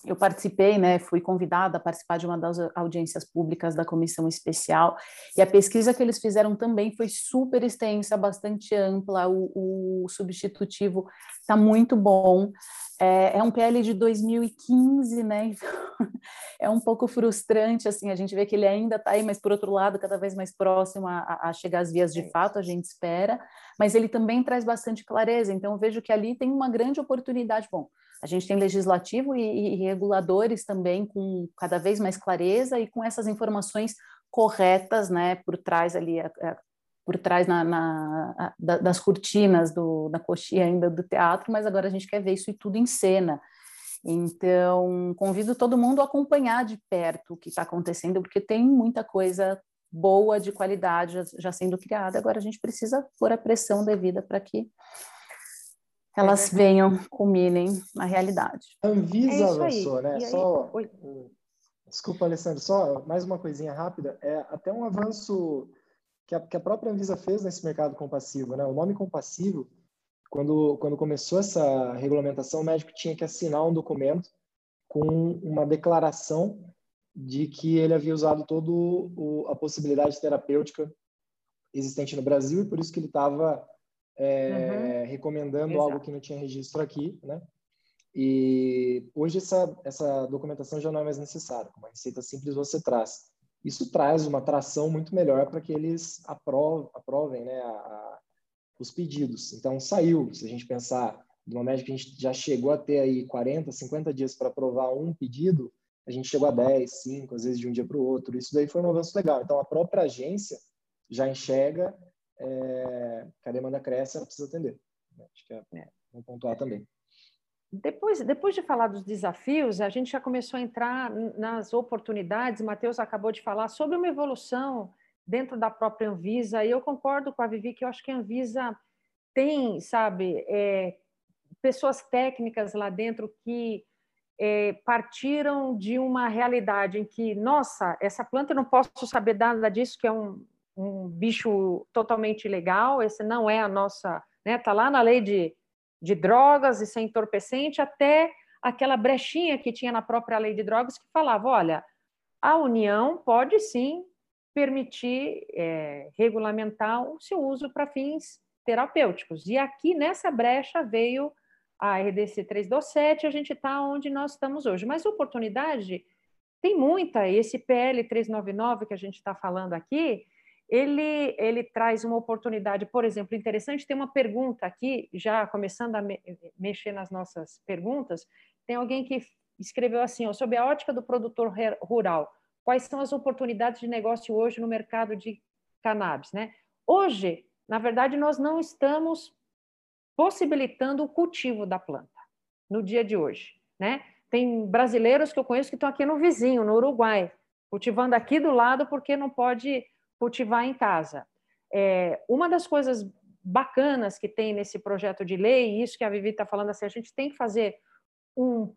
eu participei, né, fui convidada a participar de uma das audiências públicas da comissão especial, e a pesquisa que eles fizeram também foi super extensa, bastante ampla, o, o substitutivo está muito bom. É, é, um PL de 2015, né? Então, [laughs] é um pouco frustrante, assim, a gente vê que ele ainda está aí, mas por outro lado, cada vez mais próximo a, a chegar às vias de fato, a gente espera, mas ele também traz bastante clareza, então eu vejo que ali tem uma grande oportunidade. Bom, a gente tem legislativo e, e reguladores também com cada vez mais clareza e com essas informações corretas, né, por trás ali, a, a, por trás na, na a, das cortinas do, da coxinha ainda do teatro, mas agora a gente quer ver isso tudo em cena. Então, convido todo mundo a acompanhar de perto o que está acontecendo, porque tem muita coisa boa, de qualidade já sendo criada. Agora a gente precisa pôr a pressão devida para que elas é venham, culminem na realidade. A Anvisa é avançou, né? Só... Desculpa, Alessandro, só mais uma coisinha rápida. É até um avanço que a, que a própria Anvisa fez nesse mercado compassivo, né? O nome compassivo, quando, quando começou essa regulamentação, o médico tinha que assinar um documento com uma declaração de que ele havia usado toda a possibilidade terapêutica existente no Brasil e por isso que ele estava é, uhum. recomendando Exato. algo que não tinha registro aqui, né? E hoje essa, essa documentação já não é mais necessária. Uma receita simples você traz. Isso traz uma tração muito melhor para que eles aprovem, aprovem né, a, a, os pedidos. Então, saiu, se a gente pensar de uma média que a gente já chegou a ter aí 40, 50 dias para aprovar um pedido, a gente chegou a 10, 5, às vezes de um dia para o outro. Isso daí foi um avanço legal. Então, a própria agência já enxerga é, que a demanda cresce, ela precisa atender. Acho que é, é um pontuar também. Depois, depois de falar dos desafios, a gente já começou a entrar nas oportunidades. Matheus acabou de falar sobre uma evolução dentro da própria Anvisa, e eu concordo com a Vivi que eu acho que a Anvisa tem, sabe, é, pessoas técnicas lá dentro que é, partiram de uma realidade em que, nossa, essa planta eu não posso saber nada disso, que é um, um bicho totalmente ilegal, esse não é a nossa, né? Tá lá na lei de, de drogas e sem entorpecente, até aquela brechinha que tinha na própria lei de drogas que falava, olha, a União pode sim permitir é, regulamentar o seu uso para fins terapêuticos. E aqui nessa brecha veio a RDC 327, a gente está onde nós estamos hoje. Mas oportunidade tem muita. Esse PL 399 que a gente está falando aqui, ele, ele traz uma oportunidade, por exemplo, interessante. Tem uma pergunta aqui, já começando a me, mexer nas nossas perguntas. Tem alguém que escreveu assim: ó, sob a ótica do produtor rural, quais são as oportunidades de negócio hoje no mercado de cannabis? Né? Hoje, na verdade, nós não estamos possibilitando o cultivo da planta no dia de hoje. Né? Tem brasileiros que eu conheço que estão aqui no vizinho, no Uruguai, cultivando aqui do lado porque não pode cultivar em casa. É, uma das coisas bacanas que tem nesse projeto de lei, isso que a Vivi está falando assim, a gente tem que fazer um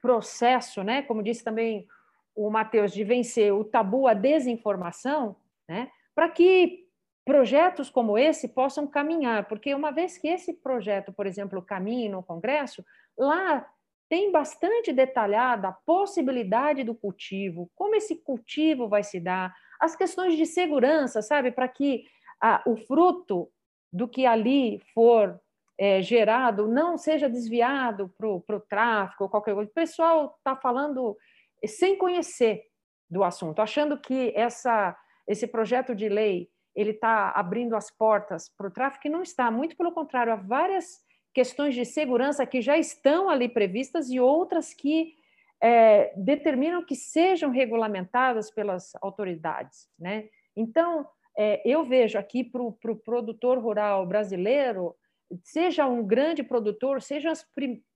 processo, né? Como disse também o Matheus, de vencer o tabu, a desinformação, né? Para que projetos como esse possam caminhar, porque uma vez que esse projeto, por exemplo, caminhe no Congresso, lá tem bastante detalhada a possibilidade do cultivo, como esse cultivo vai se dar, as questões de segurança, sabe, para que ah, o fruto do que ali for é, gerado não seja desviado para o tráfico ou qualquer coisa. O pessoal está falando sem conhecer do assunto, achando que essa, esse projeto de lei ele está abrindo as portas para o tráfico e não está. Muito pelo contrário, há várias questões de segurança que já estão ali previstas e outras que é, determinam que sejam regulamentadas pelas autoridades. Né? Então, é, eu vejo aqui para o pro produtor rural brasileiro, seja um grande produtor, seja as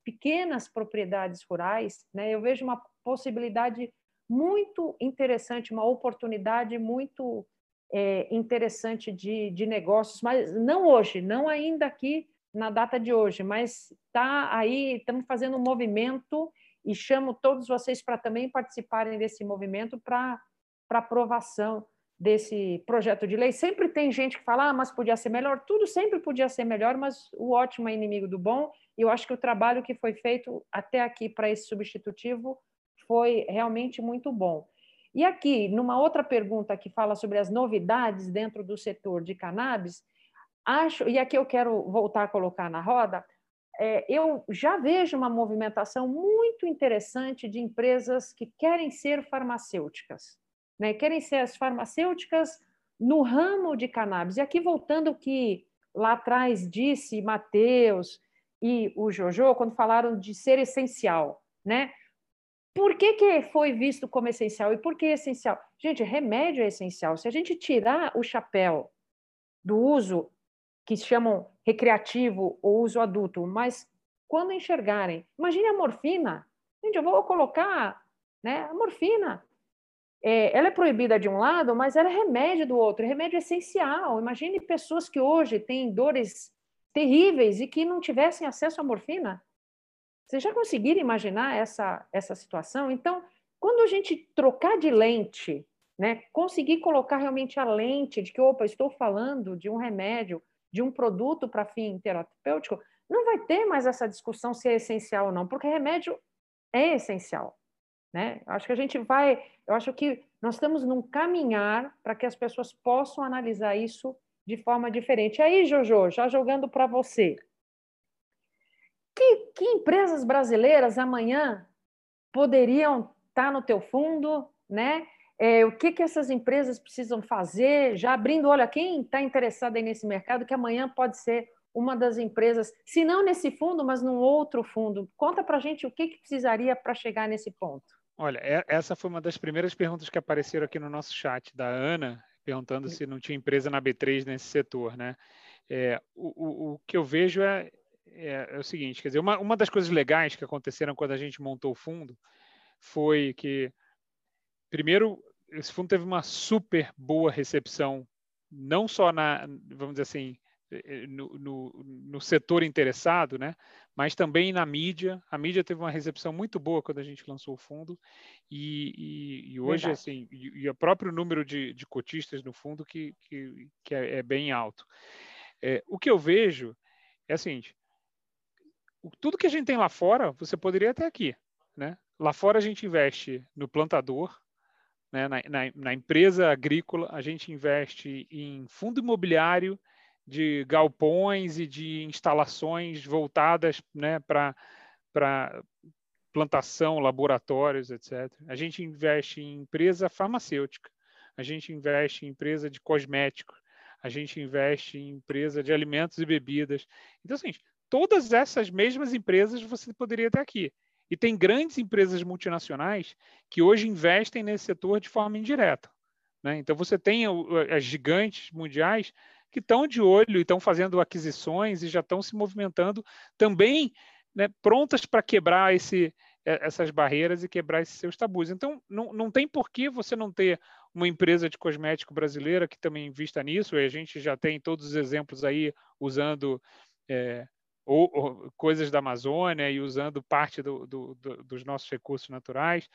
pequenas propriedades rurais, né? eu vejo uma possibilidade muito interessante, uma oportunidade muito é, interessante de, de negócios, mas não hoje, não ainda aqui na data de hoje, mas está aí, estamos fazendo um movimento e chamo todos vocês para também participarem desse movimento para aprovação desse projeto de lei. Sempre tem gente que fala, ah, mas podia ser melhor. Tudo sempre podia ser melhor, mas o ótimo é inimigo do bom. E eu acho que o trabalho que foi feito até aqui para esse substitutivo foi realmente muito bom. E aqui, numa outra pergunta que fala sobre as novidades dentro do setor de cannabis, acho, e aqui eu quero voltar a colocar na roda, é, eu já vejo uma movimentação muito interessante de empresas que querem ser farmacêuticas, né? querem ser as farmacêuticas no ramo de cannabis. E aqui, voltando o que lá atrás disse Matheus e o Jojo, quando falaram de ser essencial, né? Por que, que foi visto como essencial? E por que essencial? Gente, remédio é essencial. Se a gente tirar o chapéu do uso que chamam recreativo ou uso adulto, mas quando enxergarem. Imagine a morfina. Gente, eu vou colocar né, a morfina. É, ela é proibida de um lado, mas ela é remédio do outro, é remédio essencial. Imagine pessoas que hoje têm dores terríveis e que não tivessem acesso à morfina. Vocês já conseguiram imaginar essa, essa situação? Então, quando a gente trocar de lente, né, conseguir colocar realmente a lente de que, opa, estou falando de um remédio, de um produto para fim terapêutico, não vai ter mais essa discussão se é essencial ou não, porque remédio é essencial. Né? Acho que a gente vai, eu acho que nós estamos num caminhar para que as pessoas possam analisar isso de forma diferente. Aí, Jojo, já jogando para você. Que, que, empresas brasileiras amanhã poderiam estar tá no teu fundo, né? É, o que, que essas empresas precisam fazer? Já abrindo olha, quem está interessado aí nesse mercado, que amanhã pode ser uma das empresas, se não nesse fundo, mas num outro fundo. Conta para a gente o que, que precisaria para chegar nesse ponto. Olha, essa foi uma das primeiras perguntas que apareceram aqui no nosso chat, da Ana, perguntando se não tinha empresa na B3 nesse setor, né? É, o, o, o, que eu vejo é, é, é, o seguinte, quer dizer, uma, uma das coisas legais que aconteceram quando a gente montou o fundo foi que, primeiro, esse fundo teve uma super boa recepção, não só na, vamos dizer assim, eh, no, no, no, setor interessado, né? mas também na mídia. A mídia teve uma recepção muito boa quando a gente lançou o fundo e, e, e hoje Verdade. assim e, e, o próprio número de, de cotistas no fundo que, que, que é, é, bem alto. É, o que eu vejo é o seguinte: tudo que a gente tem lá fora você poderia ter aqui, né? Lá fora a gente investe no plantador, né? na, na, na empresa agrícola, a gente investe em fundo imobiliário de galpões e de instalações voltadas né, para plantação, laboratórios, etc. A gente investe em empresa farmacêutica, a gente investe em empresa de cosméticos, a gente investe em empresa de alimentos e bebidas. Então, assim, todas essas mesmas empresas você poderia ter aqui. E tem grandes empresas multinacionais que hoje investem nesse setor de forma indireta. Né? Então, você tem as gigantes mundiais que estão de olho e estão fazendo aquisições e já estão se movimentando também né, prontas para quebrar esse, essas barreiras e quebrar esses seus tabus. Então, não, não tem por que você não ter uma empresa de cosmético brasileira que também invista nisso, e a gente já tem todos os exemplos aí usando é, ou, ou, coisas da Amazônia e usando parte do, do, do, dos nossos recursos naturais.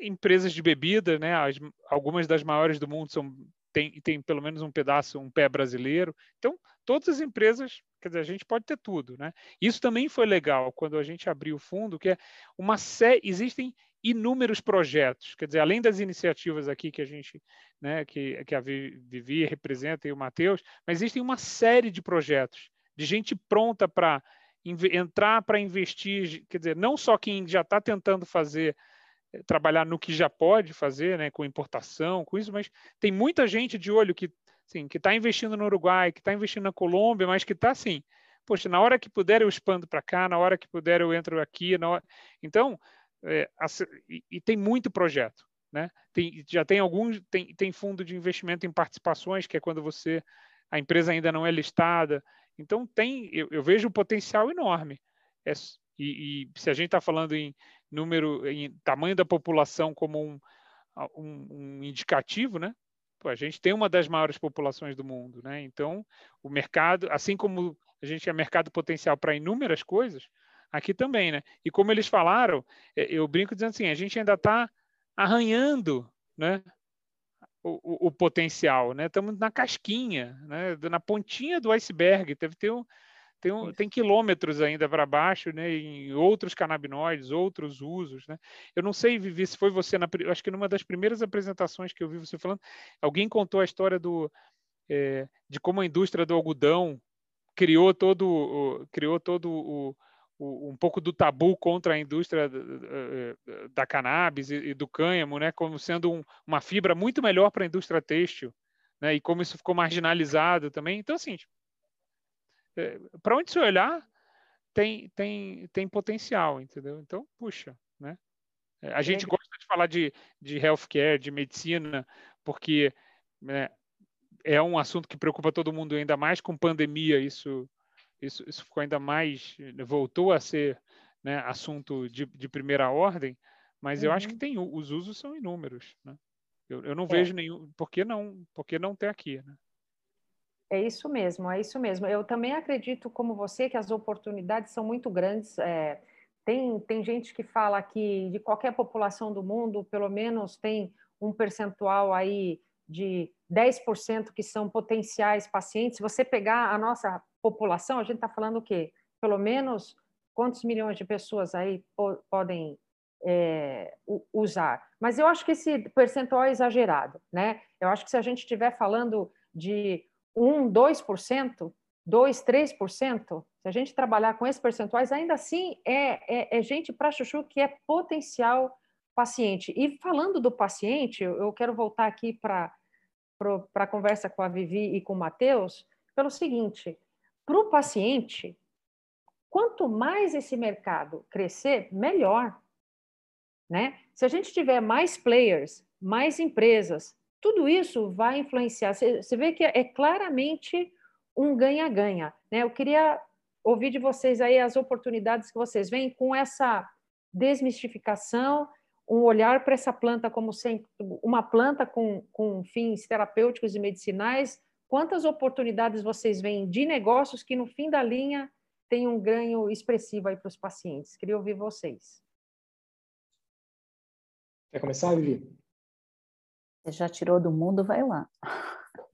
Empresas de bebida, né, as, algumas das maiores do mundo são tem, tem pelo menos um pedaço, um pé brasileiro. Então, todas as empresas, quer dizer, a gente pode ter tudo, né? Isso também foi legal quando a gente abriu o fundo, que é uma série, existem inúmeros projetos, quer dizer, além das iniciativas aqui que a gente, né, que, que a Vivi representa e o Matheus, mas existem uma série de projetos de gente pronta para entrar para investir, quer dizer, não só quem já está tentando fazer trabalhar no que já pode fazer, né, com importação, com isso, mas tem muita gente de olho que assim, que está investindo no Uruguai, que está investindo na Colômbia, mas que está assim, poxa, na hora que puder eu expando para cá, na hora que puder eu entro aqui, hora... então é, e, e, tem muito projeto, né? Tem, já tem alguns, tem, tem fundo de investimento em participações, que é quando você a empresa ainda não é listada, então tem, eu, eu vejo um potencial enorme. É, e, e se a gente está falando em número, em tamanho da população como um, um, um indicativo, né? Pô, a gente tem uma das maiores populações do mundo, né? Então, o mercado, assim como a gente é mercado potencial para inúmeras coisas, aqui também, né? E como eles falaram, é, eu brinco dizendo assim, a gente ainda está arranhando, né? O, o, potencial, né? Estamos na casquinha, né? Na pontinha do iceberg. Deve ter um, tem, um, tem quilômetros ainda para baixo, né, em outros canabinoides, outros usos, né? Eu não sei, Vivi, se foi você, na, acho que numa das primeiras apresentações que eu vi você falando, alguém contou a história do, é, de como a indústria do algodão criou todo, o, criou todo o, o, um pouco do tabu contra a indústria da, é, da cannabis e, e, do cânhamo, né, como sendo um, uma fibra muito melhor para a indústria têxtil, né, e como isso ficou marginalizado também. Então, assim, tipo, é, para onde se olhar, tem, tem, tem potencial, entendeu? Então, puxa, né? É, a gente gosta de falar de, de healthcare, de medicina, porque né, é um assunto que preocupa todo mundo, ainda mais com pandemia, isso isso, isso ficou ainda mais, voltou a ser né, assunto de, de, primeira ordem, mas uhum. eu acho que uhum. tem os usos são inúmeros. Né? Eu, eu não é. vejo nenhum. Por que não, por que não ter aqui? Né? É isso mesmo, é isso mesmo. Eu também acredito, como você, que as oportunidades são muito grandes. É, tem, tem gente que fala que de qualquer população do mundo, pelo menos tem um percentual aí de 10% que são potenciais pacientes. Se você pegar a nossa população, a gente está falando o quê? Pelo menos quantos milhões de pessoas aí po podem é, usar? Mas eu acho que esse percentual é exagerado, né? Eu acho que se a gente estiver falando de 1, 2%, 2, 3%, se a gente trabalhar com esses percentuais, ainda assim é, é, é gente para chuchu que é potencial paciente. E falando do paciente, eu quero voltar aqui para a conversa com a Vivi e com o Matheus, pelo seguinte: para o paciente, quanto mais esse mercado crescer, melhor. Né? Se a gente tiver mais players, mais empresas, tudo isso vai influenciar. Você vê que é claramente um ganha-ganha. Né? Eu queria ouvir de vocês aí as oportunidades que vocês veem com essa desmistificação, um olhar para essa planta como sempre, uma planta com, com fins terapêuticos e medicinais, Quantas oportunidades vocês veem de negócios que no fim da linha tem um ganho expressivo aí para os pacientes? Queria ouvir vocês. Quer começar, Vivi? Você já tirou do mundo, vai lá.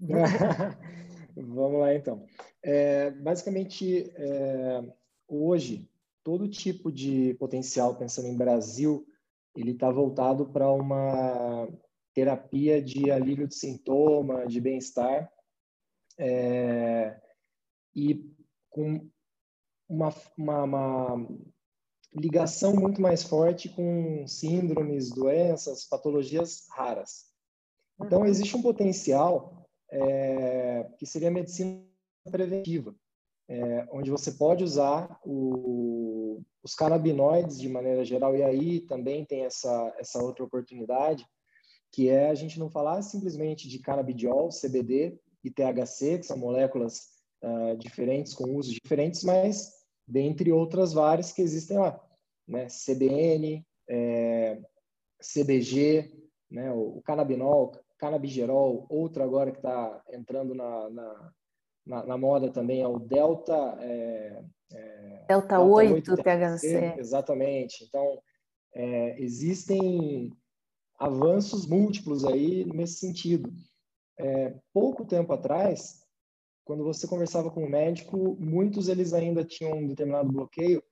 [laughs] Vamos lá, então. É, basicamente, é, hoje, todo tipo de potencial, pensando em Brasil, ele está voltado para uma terapia de alívio de sintoma, de bem-estar, é, e com uma, uma, uma, ligação muito mais forte com síndromes, doenças, patologias raras. Então, uhum. existe um potencial é, que seria a medicina preventiva, é, onde você pode usar o, os canabinoides de maneira geral, e aí também tem essa, essa outra oportunidade, que é a gente não falar simplesmente de canabidiol, CBD, e THC, que são moléculas uh, diferentes, com usos diferentes, mas dentre outras várias que existem lá, né? CBN, é, CBG, né? o, o canabinol, canabigerol, outro agora que está entrando na, na, na, na, moda também é o Delta... É, é, Delta, 8, 8 THC. THC. Exatamente. Então, é, existem avanços múltiplos aí nesse sentido é, pouco tempo atrás, quando você conversava com o médico, muitos eles ainda tinham um determinado bloqueio,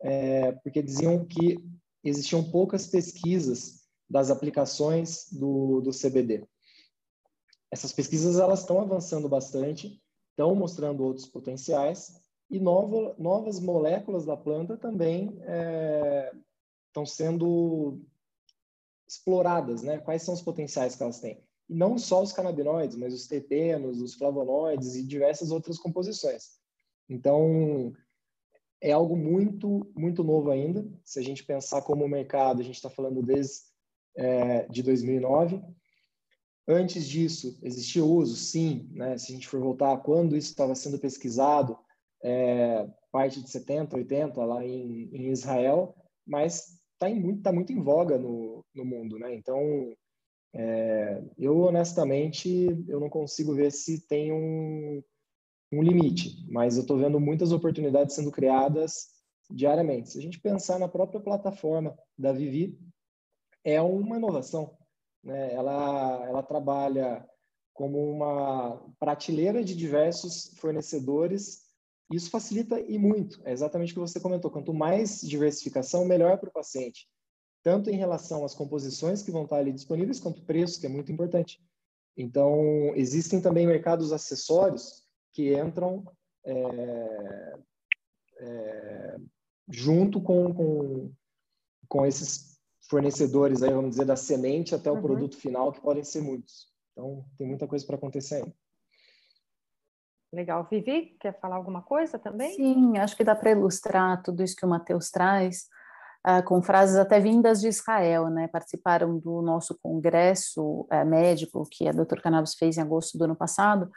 é, porque diziam que existiam poucas pesquisas das aplicações do, do CBD. Essas pesquisas elas estão avançando bastante, estão mostrando outros potenciais e novo, novas moléculas da planta também é, estão sendo exploradas, né? Quais são os potenciais que elas têm? E não só os canabinoides, mas os terpenos, os flavonoides e diversas outras composições. Então, é algo muito, muito novo ainda. Se a gente pensar como o mercado, a gente está falando desde é, de 2009. Antes disso, existia uso, sim. Né? Se a gente for voltar a quando isso estava sendo pesquisado, é, parte de 70, 80, lá em, em Israel, mas está muito, tá muito em voga no, no mundo. Né? Então, é, eu, honestamente, eu não consigo ver se tem um, um limite, mas eu estou vendo muitas oportunidades sendo criadas diariamente. Se a gente pensar na própria plataforma da Vivi, é uma inovação. Né? Ela, ela trabalha como uma prateleira de diversos fornecedores. Isso facilita e muito. É exatamente o que você comentou. Quanto mais diversificação, melhor para o paciente tanto em relação às composições que vão estar ali disponíveis, quanto preço, que é muito importante. Então, existem também mercados acessórios que entram é, é, junto com, com, com esses fornecedores, aí, vamos dizer, da semente até o uhum. produto final, que podem ser muitos. Então, tem muita coisa para acontecer ainda. Legal. Vivi, quer falar alguma coisa também? Sim, acho que dá para ilustrar tudo isso que o Matheus traz uh, com frases até vindas de Israel, né? Participaram do nosso congresso uh, médico que a Dr. Cannabis fez em agosto do ano passado,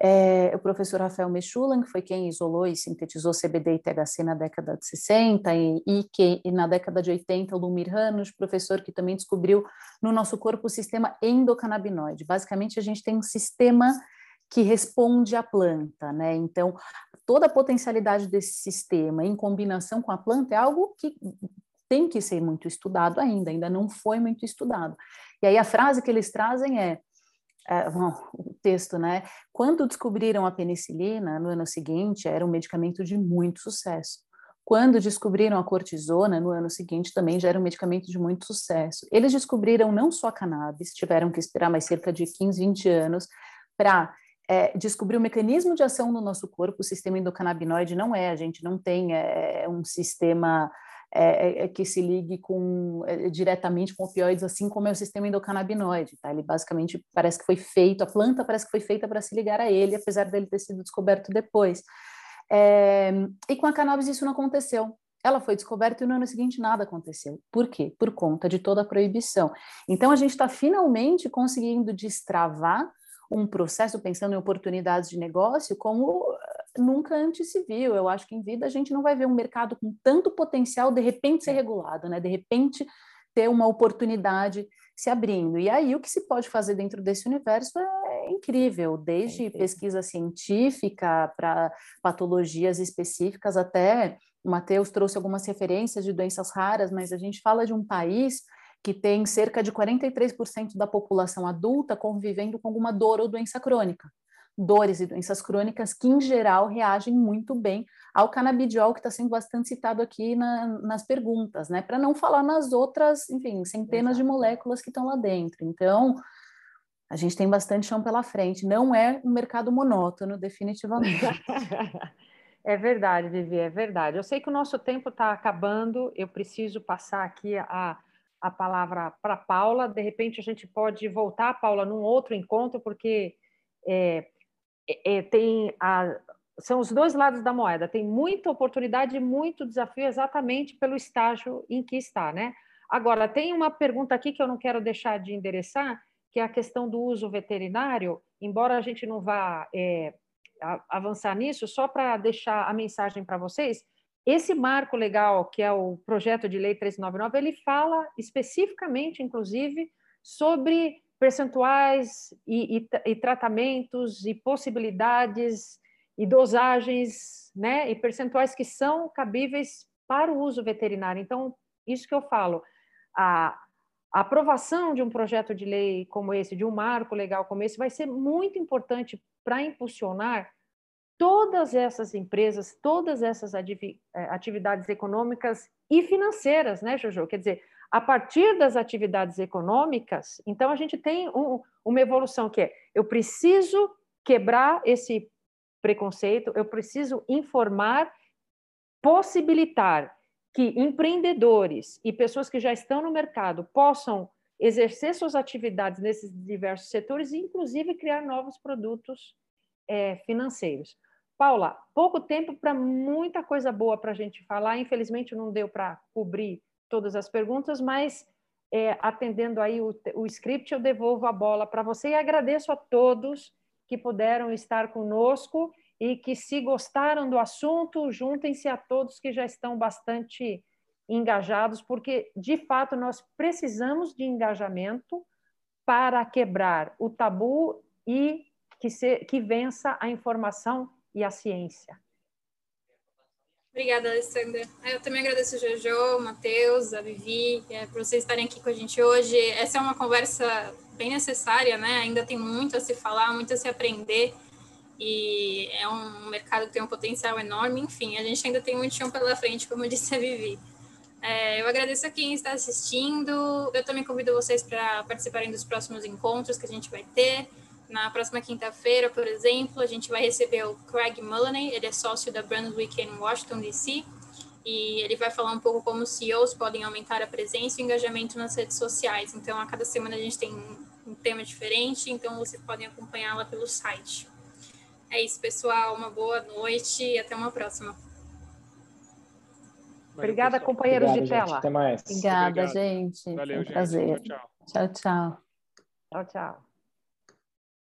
é, o professor Rafael Mechulan, que foi quem isolou e sintetizou CBD e THC na década de 60, e, e que e na década de 80 o Lumir Hanos, professor que também descobriu no nosso corpo o sistema endocannabinoide. Basicamente, a gente tem um sistema que responde à planta, né? Então, toda a potencialidade desse sistema em combinação com a planta é algo que tem que ser muito estudado ainda, ainda não foi muito estudado. E aí a frase que eles trazem é, é bom, o texto, né? Quando descobriram a penicilina no ano seguinte, era um medicamento de muito sucesso. Quando descobriram a cortisona no ano seguinte, também já era um medicamento de muito sucesso. Eles descobriram não só a cannabis, tiveram que esperar mais cerca de 15, 20 anos para é, descobrir o mecanismo de ação no nosso corpo. O sistema endocannabinoide não é, a gente não tem é, um sistema é, é, é, que se ligue com é, diretamente com opioides, assim como é o sistema endocannabinoide, tá? Ele basicamente parece que foi feito, a planta parece que foi feita para se ligar a ele, apesar dele ter sido descoberto depois. É, e com a cannabis isso não aconteceu. Ela foi descoberta e no ano seguinte nada aconteceu. Por quê? Por conta de toda a proibição. Então a gente está finalmente conseguindo destravar um processo pensando em oportunidades de negócio como nunca antes se viu. Eu acho que em vida a gente não vai ver um mercado com tanto potencial de repente ser é. regulado, né? De repente ter uma oportunidade se abrindo. E aí o que se pode fazer dentro desse universo é incrível, desde é pesquisa científica para patologias específicas até o Matheus trouxe algumas referências de doenças raras, mas a gente fala de um país que tem cerca de 43% da população adulta convivendo com alguma dor ou doença crônica dores e doenças crônicas que, em geral, reagem muito bem ao canabidiol, que está sendo bastante citado aqui na, nas perguntas, né? Para não falar nas outras, enfim, centenas Exato. de moléculas que estão lá dentro. Então, a gente tem bastante chão pela frente. Não é um mercado monótono, definitivamente. [laughs] É verdade, Vivi, é verdade. Eu sei que o nosso tempo está acabando, eu preciso passar aqui a, a palavra para Paula. De repente, a gente pode voltar, Paula, num outro encontro, porque é, é, é, tem a, são os dois lados da moeda. Tem muita oportunidade e muito desafio exatamente pelo estágio em que está, né? Agora, tem uma pergunta aqui que eu não quero deixar de endereçar, que é a questão do uso veterinário, embora a gente não vá é, avançar nisso, só para deixar a mensagem para vocês, esse marco legal, que é o projeto de lei 399, ele fala especificamente, inclusive, sobre percentuais e, e, e, tratamentos e possibilidades e dosagens, né, e percentuais que são cabíveis para o uso veterinário. Então, isso que eu falo, a, a aprovação de um projeto de lei como esse, de um marco legal como esse, vai ser muito importante para impulsionar todas essas empresas, todas essas eh, atividades econômicas e financeiras, né, Jojo? Quer dizer, a partir das atividades econômicas, então a gente tem um, uma evolução que é: eu preciso quebrar esse preconceito, eu preciso informar, possibilitar que empreendedores e pessoas que já estão no mercado possam exercer suas atividades nesses diversos setores e, inclusive, criar novos produtos é, financeiros. Paula, pouco tempo para muita coisa boa para a gente falar. Infelizmente, não deu para cobrir todas as perguntas, mas é, atendendo aí o, o script, eu devolvo a bola para você e agradeço a todos que puderam estar conosco e que, se gostaram do assunto, juntem-se a todos que já estão bastante engajados, porque, de fato, nós precisamos de engajamento para quebrar o tabu e que, se, que vença a informação e a ciência. Obrigada, Alessandra. Eu também agradeço o Jojo, Matheus, a Vivi, é, por vocês estarem aqui com a gente hoje. Essa é uma conversa bem necessária, né? Ainda tem muito a se falar, muito a se aprender. E é um mercado que tem um potencial enorme. Enfim, a gente ainda tem muito chão pela frente, como [laughs] disse a Vivi. É, eu agradeço a quem está assistindo. Eu também convido vocês para participarem dos próximos encontros que a gente vai ter. Na próxima quinta-feira, por exemplo, a gente vai receber o Craig Mullany, ele é sócio da Brunswick em Washington, D.C., e ele vai falar um pouco como CEOs podem aumentar a presença e o engajamento nas redes sociais. Então, a cada semana a gente tem um tema diferente, então vocês podem acompanhá-la pelo site. É isso, pessoal. Uma boa noite e até uma próxima. Obrigada, companheiros Obrigado, de tela. Até mais. Obrigada, Obrigado. gente. Valeu, um prazer. Tchau, tchau. Tchau, tchau. Tchau, tchau.